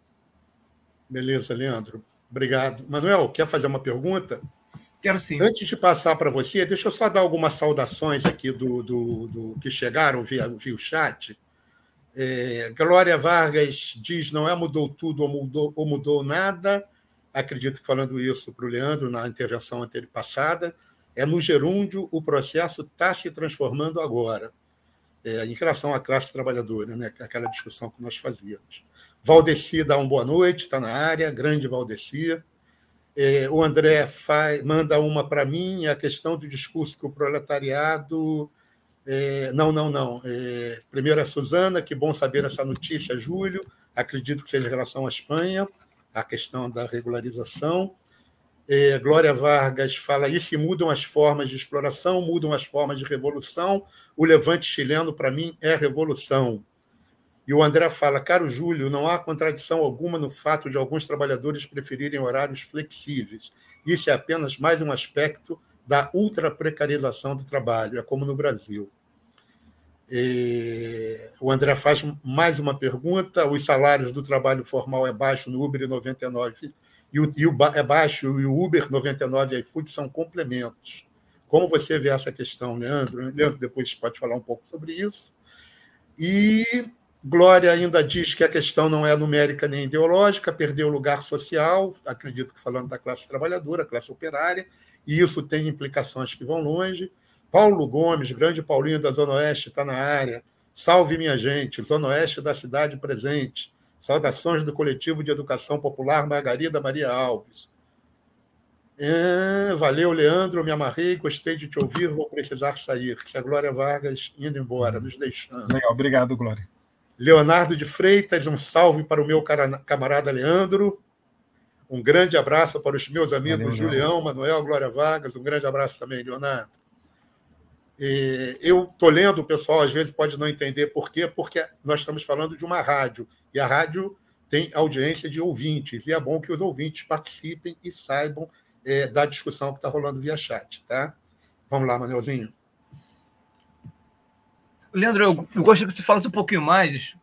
Beleza, Leandro. Obrigado. Manuel, quer fazer uma pergunta? Quero sim. Antes de passar para você, deixa eu só dar algumas saudações aqui do, do, do que chegaram via, via o chat. É, Glória Vargas diz: não é mudou tudo ou mudou, ou mudou nada. acredito que falando isso para o Leandro na intervenção passada, é no gerúndio o processo está se transformando agora, é, em relação à classe trabalhadora, né? aquela discussão que nós fazíamos. Valdeci dá uma boa noite, está na área, grande Valdeci. É, o André faz, manda uma para mim, a questão do discurso que o proletariado. É, não, não, não. É, primeiro a Suzana, que bom saber essa notícia, Júlio. Acredito que seja em relação à Espanha, a questão da regularização. É, Glória Vargas fala isso mudam as formas de exploração, mudam as formas de revolução. O levante chileno, para mim, é revolução. E o André fala, caro Júlio, não há contradição alguma no fato de alguns trabalhadores preferirem horários flexíveis. Isso é apenas mais um aspecto da ultra-precarização do trabalho, é como no Brasil. E o André faz mais uma pergunta: os salários do trabalho formal é baixo no Uber 99 e o, e o é baixo e o Uber 99 e iFood são complementos. Como você vê essa questão, Leandro? Leandro depois pode falar um pouco sobre isso. E Glória ainda diz que a questão não é numérica nem ideológica, perdeu lugar social, acredito que falando da classe trabalhadora, classe operária, e isso tem implicações que vão longe. Paulo Gomes, grande Paulinho da Zona Oeste, está na área. Salve, minha gente, Zona Oeste da cidade presente. Saudações do Coletivo de Educação Popular Margarida Maria Alves. É, valeu, Leandro, me amarrei, gostei de te ouvir, vou precisar sair. Se a Glória Vargas indo embora, nos deixando. Legal, obrigado, Glória. Leonardo de Freitas, um salve para o meu camarada Leandro. Um grande abraço para os meus amigos Valeu, Julião, Manuel, Glória Vargas. Um grande abraço também, Leonardo. E eu estou lendo, o pessoal às vezes pode não entender por quê, porque nós estamos falando de uma rádio, e a rádio tem audiência de ouvintes, e é bom que os ouvintes participem e saibam é, da discussão que está rolando via chat. Tá? Vamos lá, Manuelzinho. Leandro, eu, gostaria que você falasse um pouquinho mais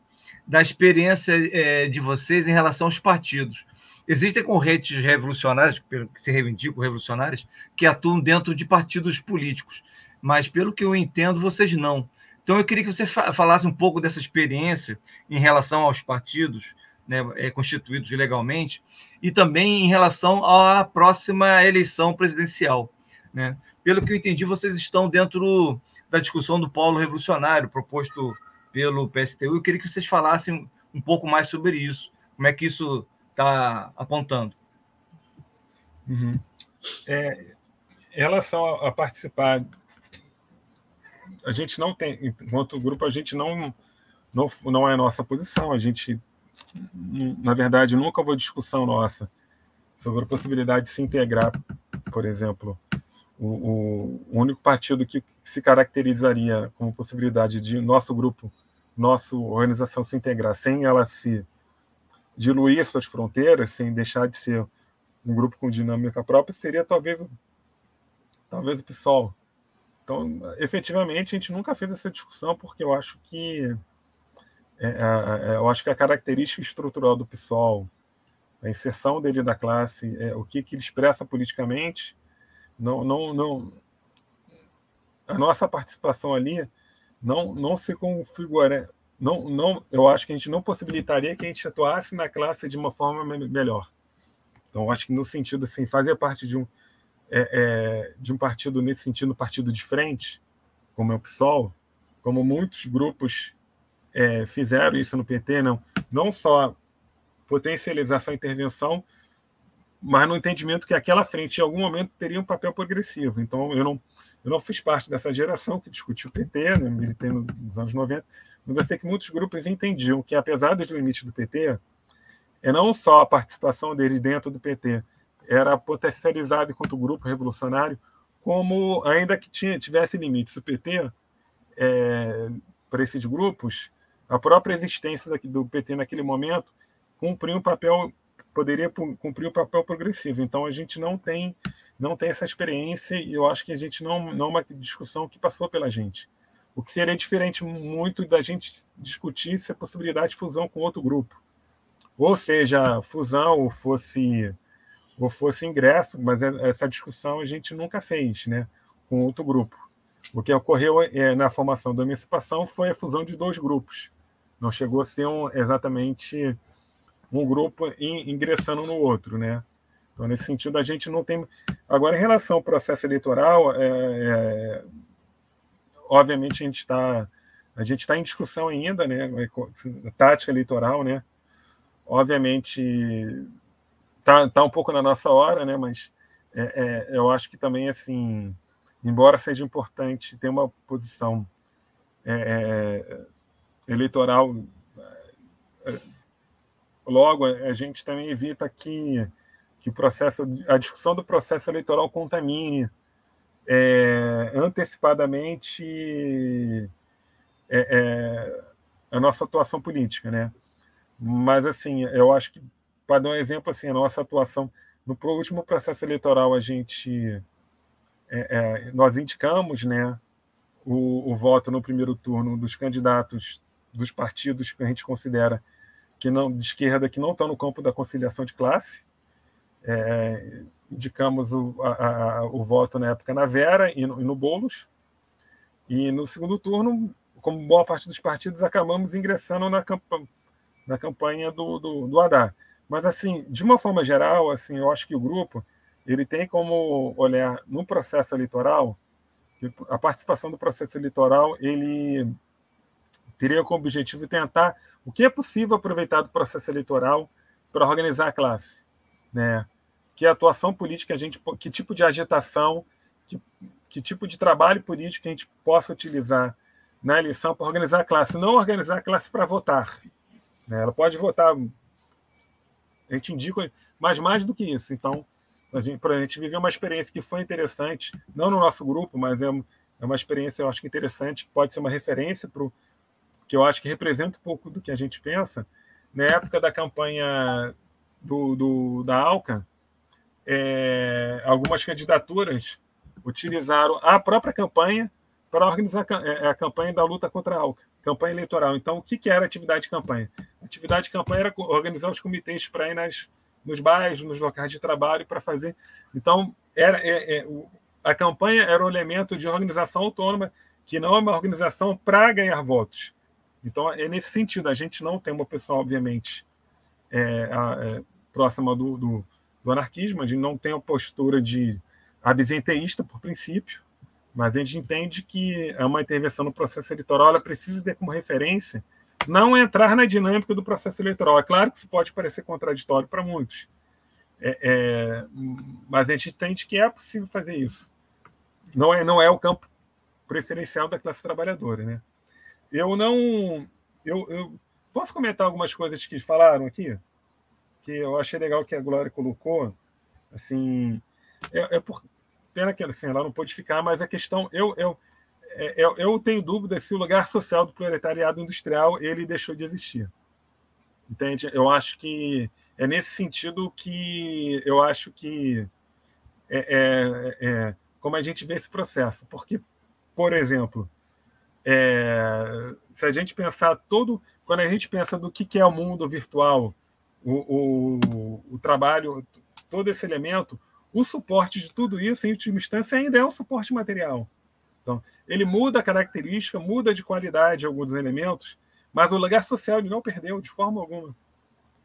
da experiência é, de vocês em relação aos partidos. Existem correntes revolucionárias, que se reivindicam revolucionárias, que atuam dentro de partidos políticos, mas pelo que eu entendo, vocês não. Então eu queria que você falasse um pouco dessa experiência em relação aos partidos né, é, constituídos legalmente e também em relação à próxima eleição presidencial. Né? Pelo que eu entendi, vocês estão dentro da discussão do polo revolucionário proposto pelo PSTU. Eu queria que vocês falassem um pouco mais sobre isso. Como é que isso está apontando? Uhum. É, em relação a participar, a gente não tem, enquanto grupo, a gente não, não, não é nossa posição. A gente, na verdade, nunca houve discussão nossa sobre a possibilidade de se integrar, por exemplo, o, o, único partido que se caracterizaria como possibilidade de nosso grupo, nossa organização se integrar sem ela se diluir suas fronteiras, sem deixar de ser um grupo com dinâmica própria, seria talvez talvez o PSOL. Então, efetivamente, a gente nunca fez essa discussão porque eu acho que é, é, é eu acho que a característica estrutural do PSOL, a inserção dele da classe, é, o que, que ele expressa politicamente, não, não, não, a nossa participação ali não, não se configura, não, não, eu acho que a gente não possibilitaria que a gente atuasse na classe de uma forma melhor. Então, acho que no sentido assim, fazer parte de um é, é, de um partido nesse sentido, partido de frente, como é o PSOL, como muitos grupos é, fizeram isso no PT, não, não só potencialização e intervenção, mas no entendimento que aquela frente, em algum momento, teria um papel progressivo. Então, eu não, eu não fiz parte dessa geração que discutiu o PT, né, militei nos anos 90, mas eu sei que muitos grupos entendiam que, apesar dos limites do PT, é não só a participação deles dentro do PT era potencializada enquanto grupo revolucionário, como, ainda que tinha, tivesse limites, o PT, é, para esses grupos, a própria existência do PT naquele momento cumpriu um papel poderia cumprir o papel progressivo. Então a gente não tem não tem essa experiência e eu acho que a gente não não é uma discussão que passou pela gente. O que seria diferente muito da gente discutir se a possibilidade de fusão com outro grupo. Ou seja, fusão ou fosse ou fosse ingresso, mas essa discussão a gente nunca fez, né, com outro grupo. O que ocorreu é, na formação da emancipação foi a fusão de dois grupos. Não chegou a ser um, exatamente um grupo in, ingressando no outro, né? Então, nesse sentido, a gente não tem. Agora, em relação ao processo eleitoral, é, é... obviamente a gente está a gente está em discussão ainda, né? Tática eleitoral, né? Obviamente está tá um pouco na nossa hora, né? Mas é, é, eu acho que também assim, embora seja importante ter uma posição é, é eleitoral, é, logo a gente também evita que que o processo, a discussão do processo eleitoral contamine é, antecipadamente é, é, a nossa atuação política, né? Mas assim, eu acho que para dar um exemplo assim, a nossa atuação no último processo eleitoral a gente é, é, nós indicamos, né, o, o voto no primeiro turno dos candidatos dos partidos que a gente considera que não de esquerda que não estão no campo da conciliação de classe. É, indicamos o, a, a, o voto na época na Vera e no, e no Boulos. E no segundo turno como boa parte dos partidos, acabamos ingressando na, camp na campanha do, do, do Haddad. Mas, assim, de uma forma geral, assim, eu acho que o grupo ele tem como olhar no processo eleitoral, a participação do processo eleitoral, ele teria como objetivo tentar o que é possível aproveitar do processo eleitoral para organizar a classe, né? Que atuação política a gente, que tipo de agitação, que, que tipo de trabalho político a gente possa utilizar na eleição para organizar a classe, não organizar a classe para votar. Né? Ela pode votar, a gente indica, mas mais do que isso. Então, a gente, a gente viveu uma experiência que foi interessante, não no nosso grupo, mas é, é uma experiência, eu acho que interessante, que pode ser uma referência para que eu acho que representa um pouco do que a gente pensa. Na época da campanha do, do da Alca, é, algumas candidaturas utilizaram a própria campanha para organizar é, a campanha da luta contra a ALCA, campanha eleitoral. Então, o que, que era atividade de campanha? Atividade de campanha era organizar os comitês para ir nas, nos bairros, nos locais de trabalho, para fazer. Então, era, é, é, a campanha era um elemento de organização autônoma, que não é uma organização para ganhar votos. Então, é nesse sentido. A gente não tem uma pessoa, obviamente, é, é, próxima do, do, do anarquismo, a gente não tem a postura de absenteísta, por princípio, mas a gente entende que é uma intervenção no processo eleitoral ela precisa ter como referência não entrar na dinâmica do processo eleitoral. É claro que isso pode parecer contraditório para muitos, é, é, mas a gente entende que é possível fazer isso. Não é, não é o campo preferencial da classe trabalhadora. Né? Eu não. Eu, eu posso comentar algumas coisas que falaram aqui? Que eu achei legal que a Glória colocou. Assim, é, é por, Pena que assim, ela não pôde ficar, mas a questão, eu, eu, é, eu, eu tenho dúvida se o lugar social do proletariado industrial ele deixou de existir. Entende? Eu acho que é nesse sentido que eu acho que é, é, é como a gente vê esse processo. Porque, por exemplo, é, se a gente pensar todo. Quando a gente pensa do que, é o mundo virtual, o, o, o trabalho, todo esse elemento, o suporte de tudo isso, em última instância, ainda é um suporte material. Então, ele muda a característica, muda de qualidade alguns elementos, mas o lugar social ele não perdeu de forma alguma.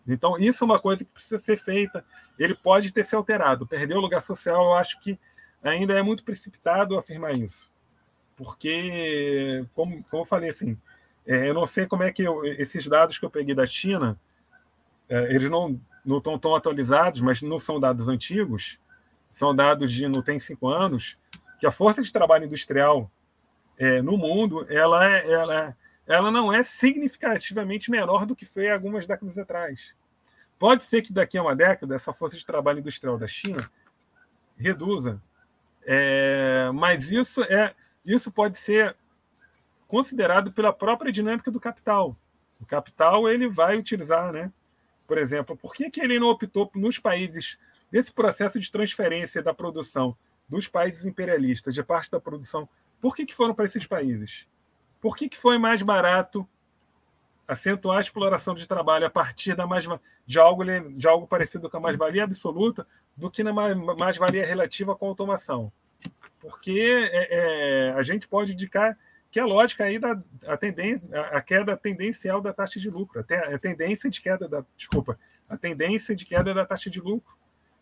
Então, isso é uma coisa que precisa ser feita. Ele pode ter se alterado. Perder o lugar social, eu acho que ainda é muito precipitado afirmar isso. Porque, como, como eu falei assim, é, eu não sei como é que eu, esses dados que eu peguei da China, é, eles não, não estão tão atualizados, mas não são dados antigos são dados de não tem cinco anos, que a força de trabalho industrial é, no mundo ela, é, ela, ela não é significativamente menor do que foi algumas décadas atrás. Pode ser que daqui a uma década essa força de trabalho industrial da China reduza, é, mas isso é isso pode ser considerado pela própria dinâmica do capital. O capital ele vai utilizar, né? Por exemplo, por que, que ele não optou nos países Nesse processo de transferência da produção dos países imperialistas, de parte da produção, por que, que foram para esses países? Por que, que foi mais barato acentuar a exploração de trabalho a partir da mais, de, algo, de algo parecido com a mais-valia absoluta do que na mais-valia relativa com a automação? Porque é, é, a gente pode indicar que a lógica aí da a tendência, a queda tendencial da taxa de lucro, até a tendência de queda da, desculpa, a tendência de queda da taxa de lucro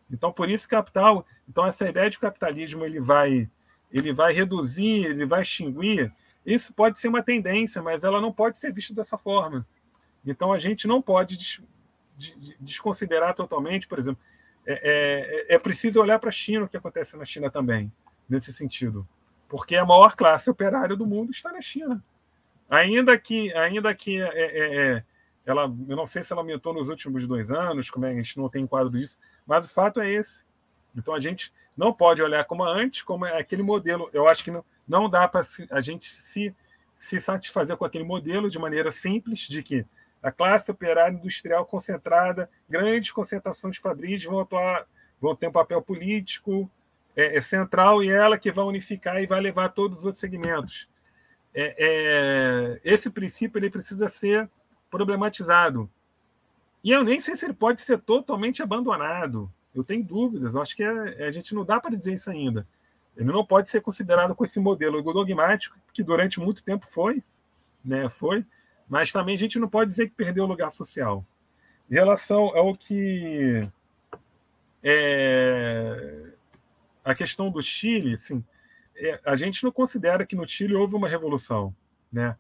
Então, por isso, capital. Então, essa ideia de capitalismo ele vai, ele vai reduzir, ele vai extinguir. Isso pode ser uma tendência, mas ela não pode ser vista dessa forma. Então, a gente não pode des, desconsiderar totalmente, por exemplo, é, é, é preciso olhar para a China, o que acontece na China também, nesse sentido. Porque a maior classe operária do mundo está na China. Ainda que, ainda que é, é, é ela, eu não sei se ela aumentou nos últimos dois anos, como é, a gente não tem quadro disso, mas o fato é esse. Então a gente não pode olhar como antes, como é aquele modelo. Eu acho que não, não dá para a gente se, se satisfazer com aquele modelo de maneira simples, de que a classe operária industrial concentrada, grandes concentrações de fabris vão atuar, vão ter um papel político é, é central e é ela que vai unificar e vai levar todos os outros segmentos. É, é, esse princípio ele precisa ser problematizado. E eu nem sei se ele pode ser totalmente abandonado. Eu tenho dúvidas. Eu acho que é, a gente não dá para dizer isso ainda. Ele não pode ser considerado com esse modelo dogmático que durante muito tempo foi, né? Foi, mas também a gente não pode dizer que perdeu o lugar social. Em relação ao que é, a questão do Chile, assim, é, a gente não considera que no Chile houve uma revolução, né?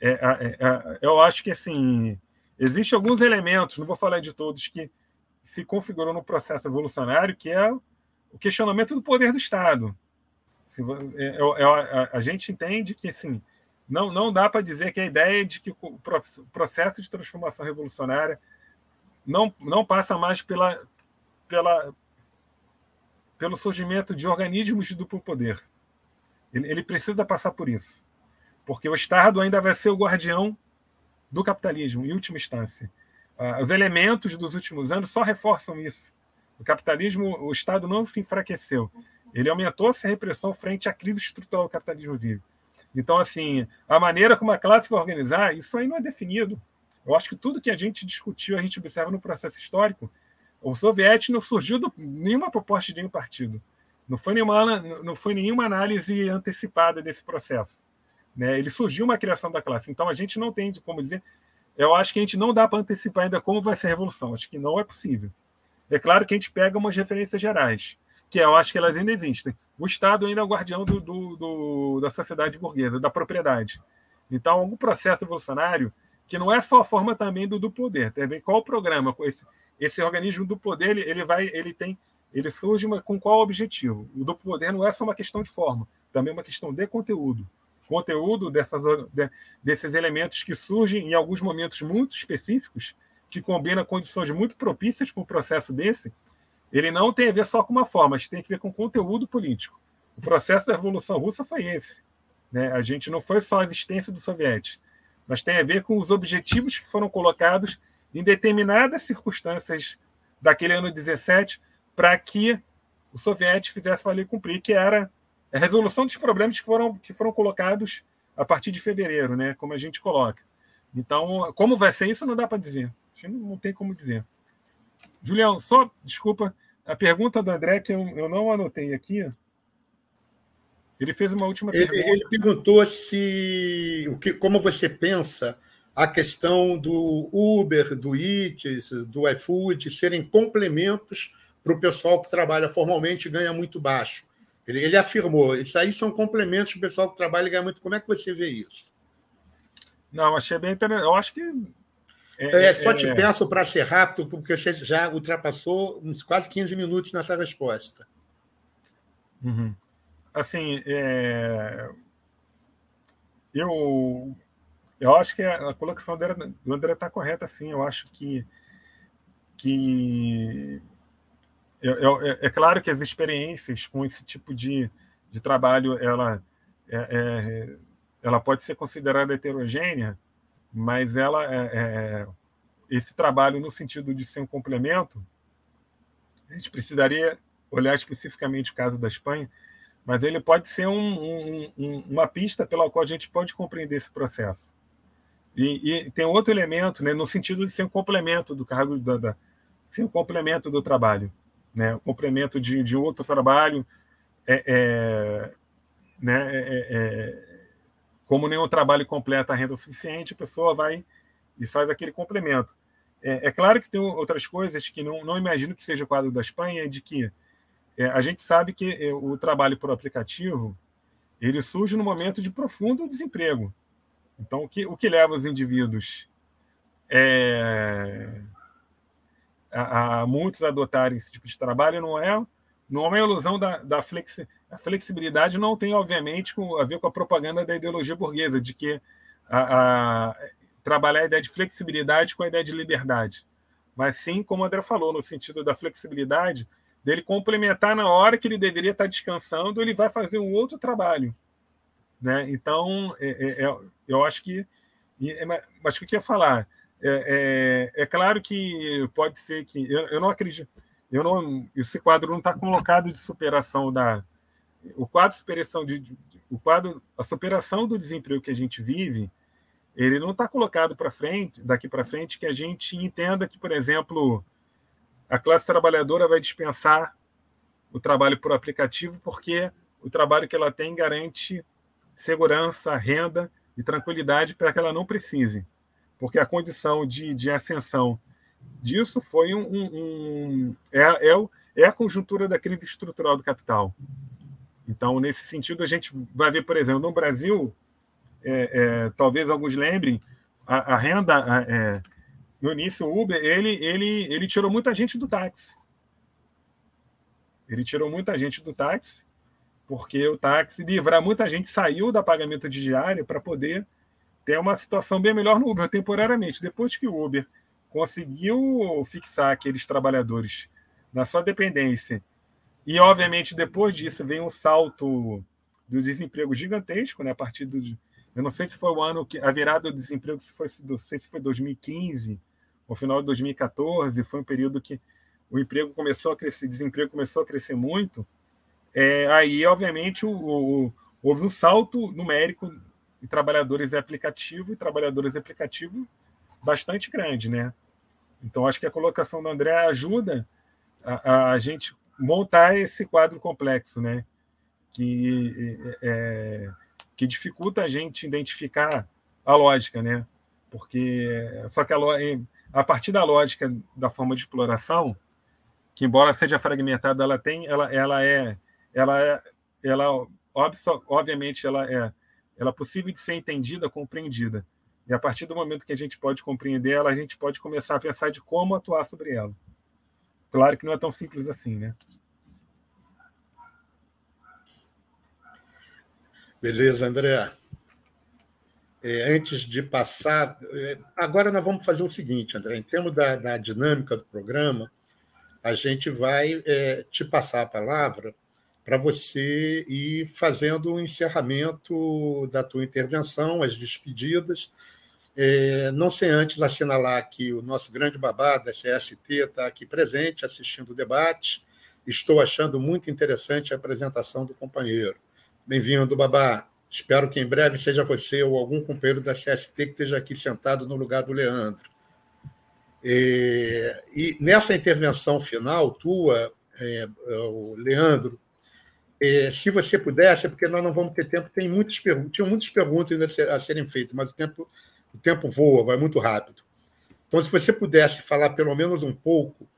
É, é, é, eu acho que assim existem alguns elementos, não vou falar de todos, que se configurou no processo evolucionário, que é o questionamento do poder do Estado. É, é, a, a, gente entende que assim, não, não dá para dizer que a ideia de que o processo de transformação revolucionária não, não passa mais pela, pela, pelo surgimento de organismos de duplo poder. Ele, ele precisa passar por isso porque o Estado ainda vai ser o guardião do capitalismo, em última instância. Uh, os elementos dos últimos anos só reforçam isso. O capitalismo, o Estado não se enfraqueceu. Ele aumentou essa repressão frente à crise estrutural que o capitalismo vive. Então, assim, a maneira como a classe vai organizar, isso aí não é definido. Eu acho que tudo que a gente discutiu, a gente observa no processo histórico, o soviético não surgiu de nenhuma proposta de nenhum partido. Não foi nenhuma, não foi nenhuma análise antecipada desse processo. Né? Ele surgiu uma criação da classe. Então a gente não tem como dizer. Eu acho que a gente não dá para antecipar ainda como vai ser a revolução. Acho que não é possível. É claro que a gente pega umas referências gerais, que eu acho que elas ainda existem. O Estado ainda é o guardião do, do, do, da sociedade burguesa, da propriedade. Então, algum processo evolucionário que não é só a forma também do, do poder. Também qual o programa? Esse, esse organismo do poder ele, ele vai, ele tem, ele surge uma, com qual objetivo? O do poder não é só uma questão de forma, também é uma questão de conteúdo conteúdo dessas, desses elementos que surgem em alguns momentos muito específicos, que combina condições muito propícias para um processo desse, ele não tem a ver só com uma forma, mas tem a ver com conteúdo político. O processo da Revolução Russa foi esse. Né? A gente não foi só a existência do soviético, mas tem a ver com os objetivos que foram colocados em determinadas circunstâncias daquele ano 17 para que o soviético fizesse valer cumprir, que era a resolução dos problemas que foram, que foram colocados a partir de fevereiro, né? Como a gente coloca. Então, como vai ser isso, não dá para dizer. Não tem como dizer. Julião, só, desculpa, a pergunta do André, que eu, eu não anotei aqui. Ele fez uma última ele, pergunta. Ele perguntou se o que, como você pensa a questão do Uber, do Eats, do iFood serem complementos para o pessoal que trabalha formalmente e ganha muito baixo. Ele, ele afirmou: isso aí são complementos do pessoal que trabalha e ganha muito. Como é que você vê isso? Não, achei bem interessante. Eu acho que. É, é só te é... peço para ser rápido, porque você já ultrapassou uns quase 15 minutos nessa resposta. Uhum. Assim, é... eu, eu acho que a, colocação do André está correta, sim. Eu acho que, que é, é, claro que as experiências com esse tipo de, de trabalho ela, é, é ela pode ser considerada heterogênea, mas ela é, é, esse trabalho no sentido de ser um complemento, a gente precisaria olhar especificamente o caso da Espanha, mas ele pode ser um, um, um, uma pista pela qual a gente pode compreender esse processo. E, e, tem outro elemento, né, no sentido de ser um complemento do cargo da, da ser um complemento do trabalho né? o complemento de, de outro trabalho, é, é né? É, é, é, como nenhum trabalho completa a renda suficiente, a pessoa vai e faz aquele complemento. É, é, claro que tem outras coisas que não, não imagino que seja o quadro da Espanha, de que é, a gente sabe que é, o trabalho por aplicativo ele surge no momento de profundo desemprego. Então, o que, o que leva os indivíduos é, a, a, muitos adotarem esse tipo de trabalho não é, não é uma ilusão da, da flexi, a flexibilidade não tem, obviamente, com, a ver com a propaganda da ideologia burguesa, de que a, a, trabalhar a ideia de flexibilidade com a ideia de liberdade. Mas sim, como o André falou, no sentido da flexibilidade, dele complementar na hora que ele deveria estar descansando, ele vai fazer um outro trabalho. Né? Então, é, é, é eu acho que. É, mas o que eu queria falar? É, é, é, claro que pode ser que. Eu, eu não acredito. Eu não, esse quadro não está colocado de superação da. O quadro de superação de, o quadro, a superação do desemprego que a gente vive, ele não está colocado para frente, daqui para frente, que a gente entenda que, por exemplo, a classe trabalhadora vai dispensar o trabalho por aplicativo porque o trabalho que ela tem garante segurança, renda e tranquilidade para que ela não precise. Porque a condição de, de ascensão disso foi um. um, um é, é, é a conjuntura da crise estrutural do capital. Então, nesse sentido, a gente vai ver, por exemplo, no Brasil, é, é, talvez alguns lembrem, a, a renda, a, é, no início, o Uber, ele, ele, ele tirou muita gente do táxi. Ele tirou muita gente do táxi, porque o táxi livrar muita gente saiu da pagamento de diária para poder ter uma situação bem melhor no Uber temporariamente. Depois que o Uber conseguiu fixar aqueles trabalhadores na sua dependência e, obviamente, depois disso vem um salto do desemprego gigantesco, né? A partir do. Eu não sei se foi o ano que. A virada do desemprego, se foi, não sei se foi 2015 ou final de 2014, foi um período que o emprego começou a crescer, desemprego começou a crescer muito. É, aí, obviamente, o, o, houve um salto numérico em trabalhadores de aplicativo e trabalhadores de aplicativo bastante grande, né? Então, acho que a colocação do André ajuda a, a gente montar esse quadro complexo, né? Que, é, que dificulta a gente identificar a lógica, né? Porque só que a, a partir da lógica da forma de exploração, que embora seja fragmentada, ela tem, ela, ela é, ela é, ela obviamente ela é, ela é possível de ser entendida, compreendida. E a partir do momento que a gente pode compreender ela, a gente pode começar a pensar de como atuar sobre ela. Claro que não é tão simples assim, né? Beleza, André. É, antes de passar, é, agora nós vamos fazer o seguinte, André, em termos da, da dinâmica do programa, a gente vai é, te passar a palavra para você ir fazendo o encerramento da tua intervenção, as despedidas. É, não sem antes assinalar que o nosso grande babá da CST está aqui presente, assistindo o debate. Estou achando muito interessante a apresentação do companheiro. Bem-vindo, Babá. Espero que em breve seja você ou algum companheiro da CST que esteja aqui sentado no lugar do Leandro. E, e nessa intervenção final tua, é, o Leandro, é, se você pudesse, porque nós não vamos ter tempo, tem muitas perguntas, tinham muitas perguntas a serem feitas, mas o tempo, o tempo voa, vai muito rápido. Então, se você pudesse falar pelo menos um pouco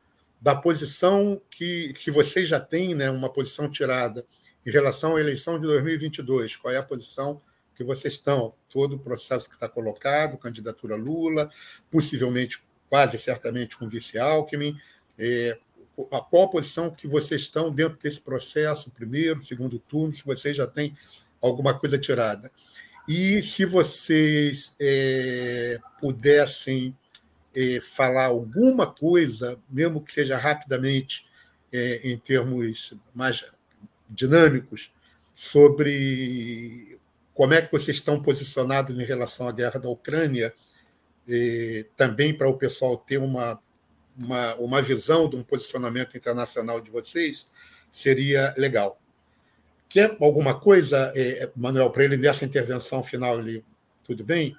da posição que, que você já tem, né, uma posição tirada em relação à eleição de 2022, qual é a posição que vocês estão? Todo o processo que está colocado, candidatura Lula, possivelmente, quase certamente, com vice Alckmin. É, qual a posição que vocês estão dentro desse processo, primeiro, segundo turno, se vocês já têm alguma coisa tirada. E se vocês é, pudessem é, falar alguma coisa, mesmo que seja rapidamente, é, em termos mais dinâmicos sobre como é que vocês estão posicionados em relação à guerra da Ucrânia, também para o pessoal ter uma, uma, uma visão de um posicionamento internacional de vocês, seria legal. Quer alguma coisa, eh, Manuel, para ele nessa intervenção final? Ele, tudo bem?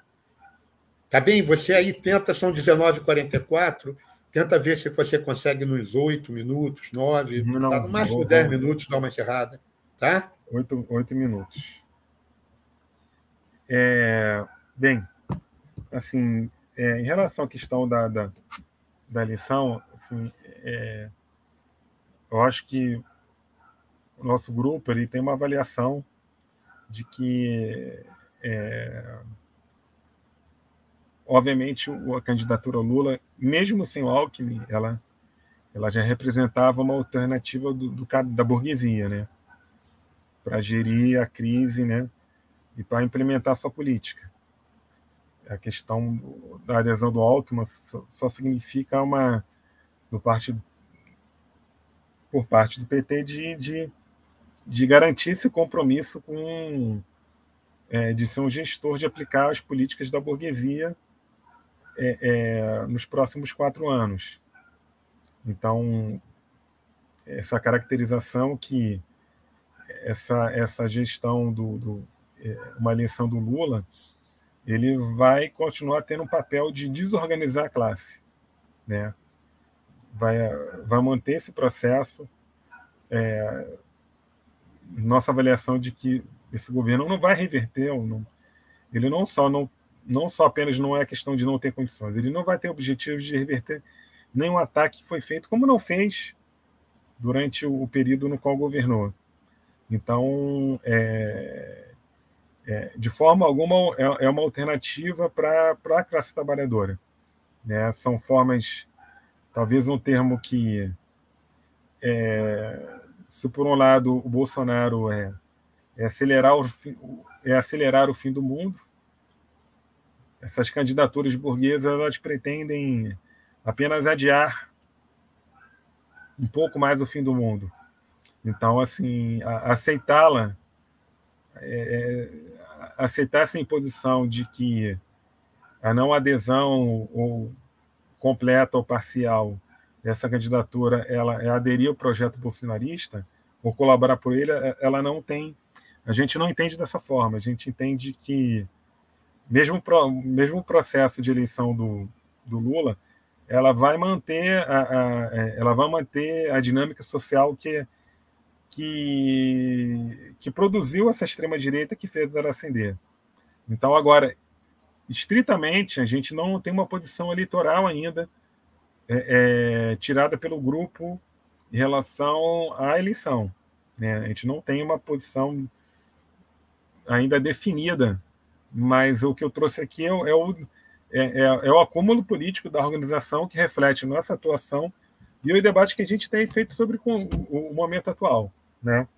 Tá bem? Você aí tenta, são 19h44, Tenta ver se você consegue nos oito minutos, nove, não, tá no máximo vou, dez vou. minutos, dar uma encerrada. Tá? Oito, oito minutos. É, bem, assim, é, em relação à questão da, da, da eleição, assim, é, eu acho que o nosso grupo ele tem uma avaliação de que, é, obviamente, a candidatura Lula, mesmo sem o Alckmin, ela, ela já representava uma alternativa do, do da burguesia, né? para gerir a crise né? e para implementar sua política. A questão da adesão do Alckmin só, só significa uma, do por parte do PT de, de de garantir esse compromisso com é, de ser um gestor de aplicar as políticas da burguesia é, é, nos próximos quatro anos. Então, essa caracterização que essa, essa gestão do, do é, uma eleição do Lula, ele vai continuar tendo um papel de desorganizar a classe, né? Vai, vai manter esse processo, é, nossa avaliação de que esse governo não vai reverter, não, ele não só não, não só apenas não é questão de não ter condições, ele não vai ter objetivo de reverter nenhum ataque que foi feito, como não fez durante o, período no qual governou. Então, é, é, de forma alguma, é, é uma alternativa para a classe trabalhadora. Né? São formas, talvez um termo que é, se por um lado o Bolsonaro é, é acelerar o fim, é acelerar o fim do mundo, essas candidaturas burguesas elas pretendem apenas adiar um pouco mais o fim do mundo. Então, assim, aceitá-la, é, é, aceitar essa imposição de que a não adesão ou completa ou parcial essa candidatura ela é aderir ao projeto bolsonarista ou colaborar por ele, é, ela não tem. A gente não entende dessa forma. A gente entende que mesmo mesmo o processo de eleição do, do Lula, ela vai manter a, a, é, ela vai manter a dinâmica social que que, que produziu essa extrema direita que fez ela ascender. Então agora estritamente a gente não tem uma posição eleitoral ainda é, é, tirada pelo grupo em relação à eleição. Né? A gente não tem uma posição ainda definida, mas o que eu trouxe aqui é, é o, é, é, é, o acúmulo político da organização que reflete nossa atuação e o debate que a gente tem feito sobre o momento atual. Né?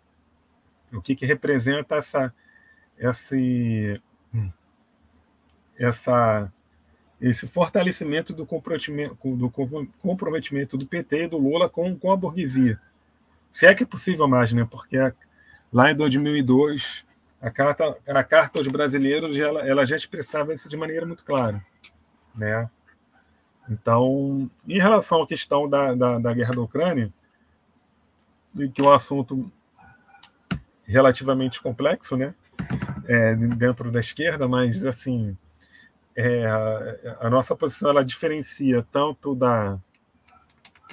O que, que representa essa, esse, essa esse fortalecimento do comprometimento, do comprometimento do PT e do Lula com, com a burguesia. Se é que é possível mais, né? Porque lá em 2002 a carta, a carta aos brasileiros ela, ela já expressava isso de maneira muito clara, né? Então, em relação à questão da, da, da guerra da Ucrânia, que é um assunto relativamente complexo, né? É, dentro da esquerda, mas assim é, a, a, nossa posição ela diferencia tanto da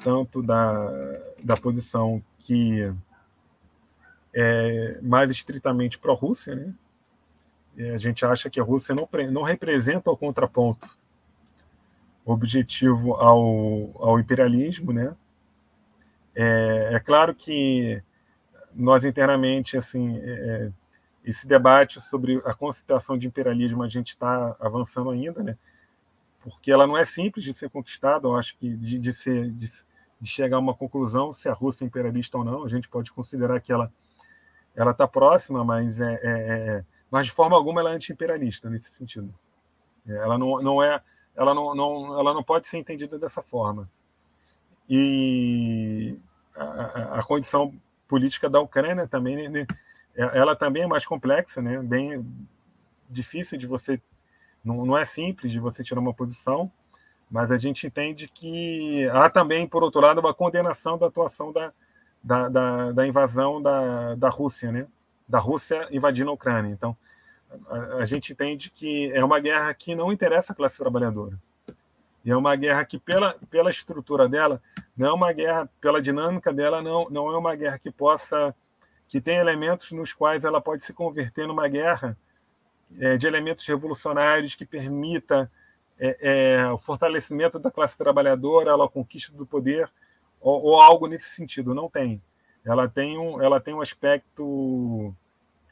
tanto da, da posição que é mais estritamente pró-Rússia, né? E a gente acha que a Rússia não, não representa o contraponto objetivo ao, ao imperialismo, né? É, é claro que nós internamente assim é, esse debate sobre a constituição de imperialismo a gente está avançando ainda, né? Porque ela não é simples de ser conquistada. Eu acho que de, de ser de, de, chegar a uma conclusão se a Rússia é imperialista ou não, a gente pode considerar que ela ela está próxima, mas é, é, é, mas de forma alguma ela é anti-imperialista nesse sentido. É, ela não, não é ela não, não ela não pode ser entendida dessa forma. E a, a condição política da Ucrânia também né, é, ela também é mais complexa, né? Bem difícil de você, não, não é simples de você tirar uma posição, mas a gente entende que há também, por outro lado, uma condenação da atuação da, da, da, da invasão da, da Rússia, né? Da Rússia invadindo a Ucrânia. Então, a, a gente entende que é uma guerra que não interessa a classe trabalhadora. E é uma guerra que, pela, pela estrutura dela, não é uma guerra, pela dinâmica dela, não, não é uma guerra que possa que tem elementos nos quais ela pode se converter numa guerra é, de elementos revolucionários que permita é, é, o fortalecimento da classe trabalhadora, ela conquista do poder, ou, ou, algo nesse sentido. Não tem. Ela tem um, ela tem um aspecto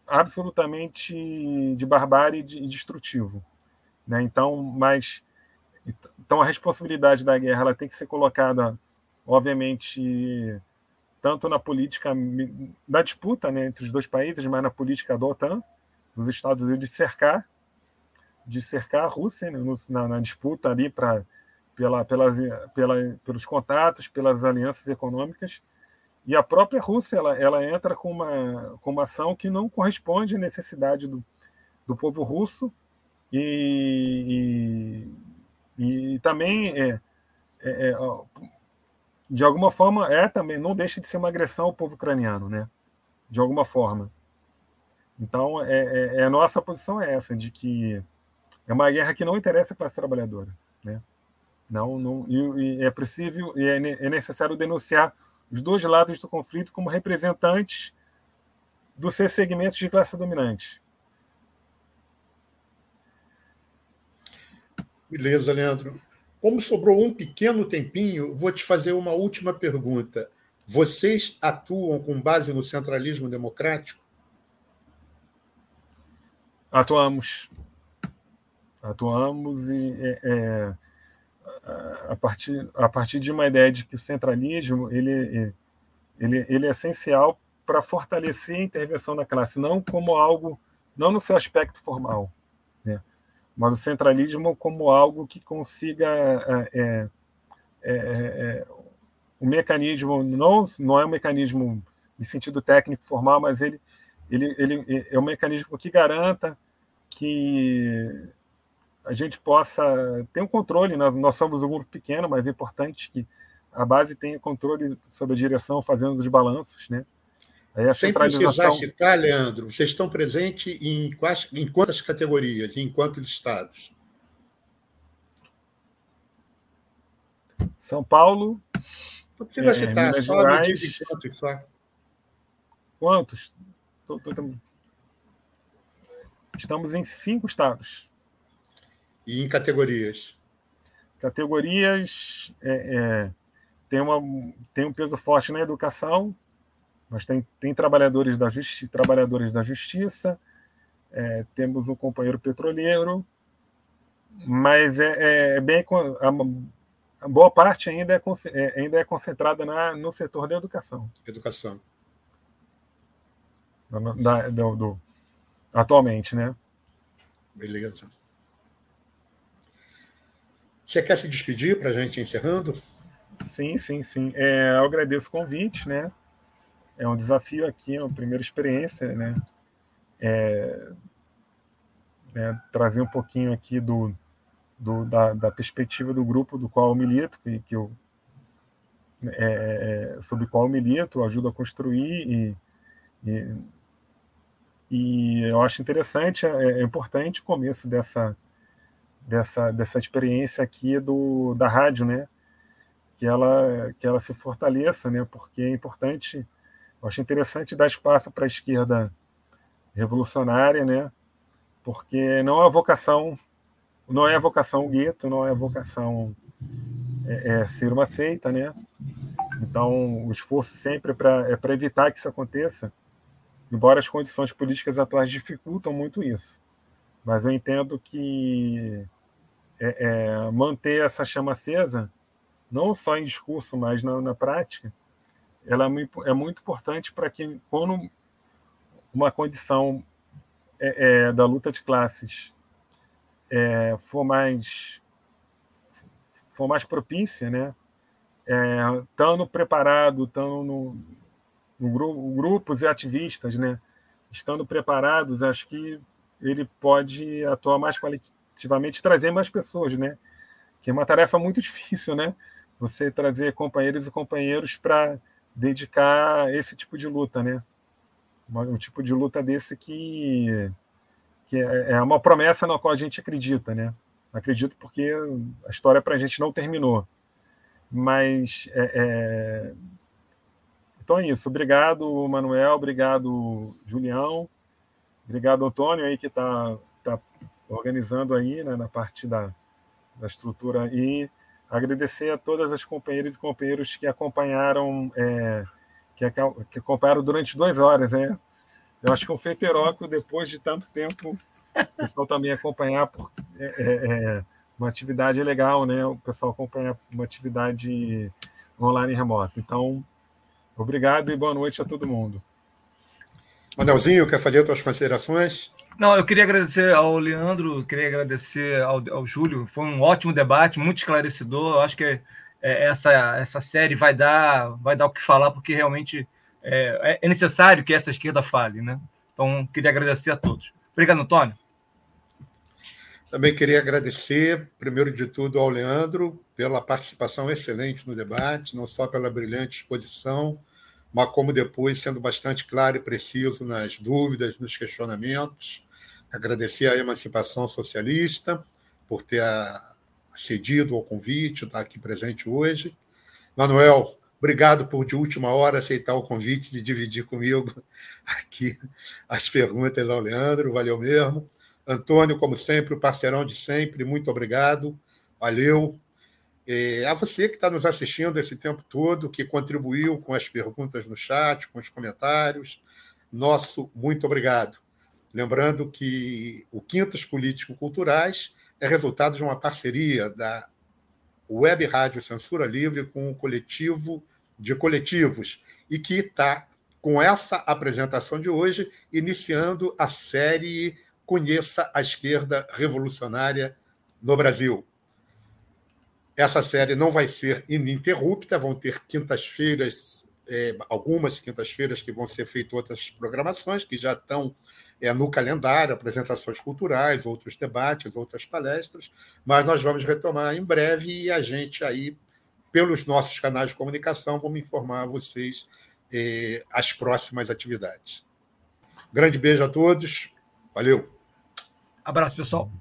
absolutamente de barbárie e destrutivo. Né? Então, mas então a responsabilidade da guerra ela tem que ser colocada, obviamente, tanto na política da disputa né, entre os dois países, mas na política da OTAN, dos Estados Unidos de cercar, de cercar a Rússia né, na, na, disputa ali para pela, pelas, pela, pelos contatos, pelas alianças econômicas, e a própria Rússia ela, ela entra com uma, com uma ação que não corresponde à necessidade do, do povo russo e, e, e também é, é, é, de alguma forma é também não deixa de ser uma agressão ao povo ucraniano, né? De alguma forma. Então é, é, é a nossa posição é essa de que é uma guerra que não interessa a classe trabalhadora, né? Não, não e, e é possível e é, é necessário denunciar os dois lados do conflito como representantes dos seus segmentos de classe dominante. Beleza, Leandro. Como sobrou um pequeno tempinho, vou te fazer uma última pergunta. Vocês atuam com base no centralismo democrático? Atuamos. Atuamos e é, é, a, partir, a partir de uma ideia de que o centralismo ele, ele, ele é essencial para fortalecer a intervenção da classe, não como algo, não no seu aspecto formal? Mas o centralismo como algo que consiga é, é, é, é, o mecanismo não não é um mecanismo em sentido técnico formal, mas ele ele, ele é um mecanismo que garanta que a gente possa ter um controle. Nós, nós somos um grupo pequeno, mas é importante que a base tenha controle sobre a direção, fazendo os balanços, né? A Sem precisar citar, Leandro, vocês estão presentes em, quais, em quantas categorias, em quantos estados? São Paulo. Não precisa é, citar, Minas só Gerais, me diz quantos só. Quantos? Estamos em cinco estados. E em categorias? Categorias é, é, tem, uma, tem um peso forte na educação, mas tem, tem trabalhadores, da justi trabalhadores da justiça, é, temos o um companheiro petroleiro, mas é, é bem a, a, boa parte ainda é, é, ainda é concentrada na, no setor da educação. Educação. Da, do, do, atualmente, né? Beleza. Você quer se despedir para a gente encerrando? Sim, sim, sim. É, eu agradeço o convite, né? É um desafio aqui, é uma primeira experiência, né? É, é, trazer um pouquinho aqui do, do da, da, perspectiva do grupo do qual eu milito, que, que eu, é, é sobre o qual eu milito, ajudo a construir e, e, e eu acho interessante, é, é, importante o começo dessa, dessa, dessa experiência aqui do, da rádio, né? Que ela, que ela se fortaleça, né? Porque é importante eu acho interessante dar espaço para a esquerda revolucionária, né? Porque não é a vocação, não é a vocação gueto, não é a vocação é, é ser uma seita, né? Então, o esforço sempre é para é para evitar que isso aconteça, embora as condições políticas atuais dificultam muito isso. Mas eu entendo que é, é, manter essa chama acesa, não só em discurso, mas na, na prática, ela é, é muito importante para que, quando uma condição é, é, da luta de classes é, for mais for mais propícia, né? estando é, preparado, estando no, no grupo, grupos e ativistas, né? Estando preparados, acho que ele pode atuar mais qualitativamente, trazer mais pessoas, né? Que é uma tarefa muito difícil, né? Você trazer companheiros e companheiros para dedicar esse tipo de luta, né? Um tipo de luta desse que, que é, é uma promessa na qual a gente acredita, né? Acredito porque a história para a gente não terminou. Mas é, é... então é isso. Obrigado, Manuel. Obrigado, Julião. Obrigado, Antônio, aí que está tá organizando aí né, na parte da, da estrutura e agradecer a todas as companheiras e companheiros que acompanharam, é, que, que, acompanharam durante duas horas, né? Eu acho que um feito depois de tanto tempo o pessoal também acompanhar por, é, é, é, uma atividade legal, né? O pessoal acompanhar uma atividade online remota. Então, obrigado e boa noite a todo mundo. Manelzinho, quer fazer as tuas considerações? Não, eu queria agradecer ao Leandro, queria agradecer ao, ao Júlio. Foi um ótimo debate, muito esclarecedor. Eu acho que é, essa, essa série vai dar, vai dar o que falar, porque realmente é, é necessário que essa esquerda fale, né? Então, queria agradecer a todos. Obrigado, Antônio. Também queria agradecer, primeiro de tudo, ao Leandro pela participação excelente no debate, não só pela brilhante exposição, mas como depois sendo bastante claro e preciso nas dúvidas, nos questionamentos. Agradecer à Emancipação Socialista por ter acedido ao convite, estar aqui presente hoje. Manuel, obrigado por, de última hora, aceitar o convite de dividir comigo aqui as perguntas ao Leandro, valeu mesmo. Antônio, como sempre, o parceirão de sempre, muito obrigado, valeu. A você que está nos assistindo esse tempo todo, que contribuiu com as perguntas no chat, com os comentários, nosso muito obrigado. Lembrando que o Quintas Político-Culturais é resultado de uma parceria da Web Rádio Censura Livre com o coletivo de coletivos e que está, com essa apresentação de hoje, iniciando a série Conheça a Esquerda Revolucionária no Brasil. Essa série não vai ser ininterrupta, vão ter quintas-feiras, é, algumas quintas-feiras que vão ser feitas outras programações, que já estão é, no calendário, apresentações culturais, outros debates, outras palestras, mas nós vamos retomar em breve e a gente aí, pelos nossos canais de comunicação, vamos informar vocês é, as próximas atividades. Grande beijo a todos, valeu! Abraço, pessoal.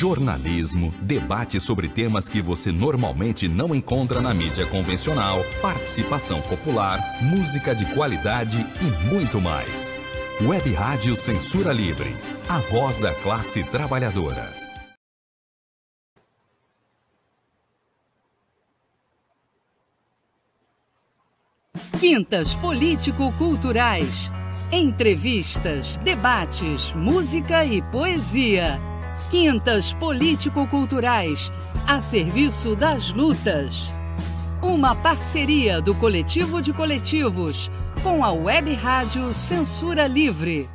Jornalismo, debate sobre temas que você normalmente não encontra na mídia convencional, participação popular, música de qualidade e muito mais. Web Rádio Censura Livre, a voz da classe trabalhadora. Quintas Político-Culturais. Entrevistas, debates, música e poesia Quintas Político-Culturais, a serviço das lutas. Uma parceria do Coletivo de Coletivos com a Web Rádio Censura Livre.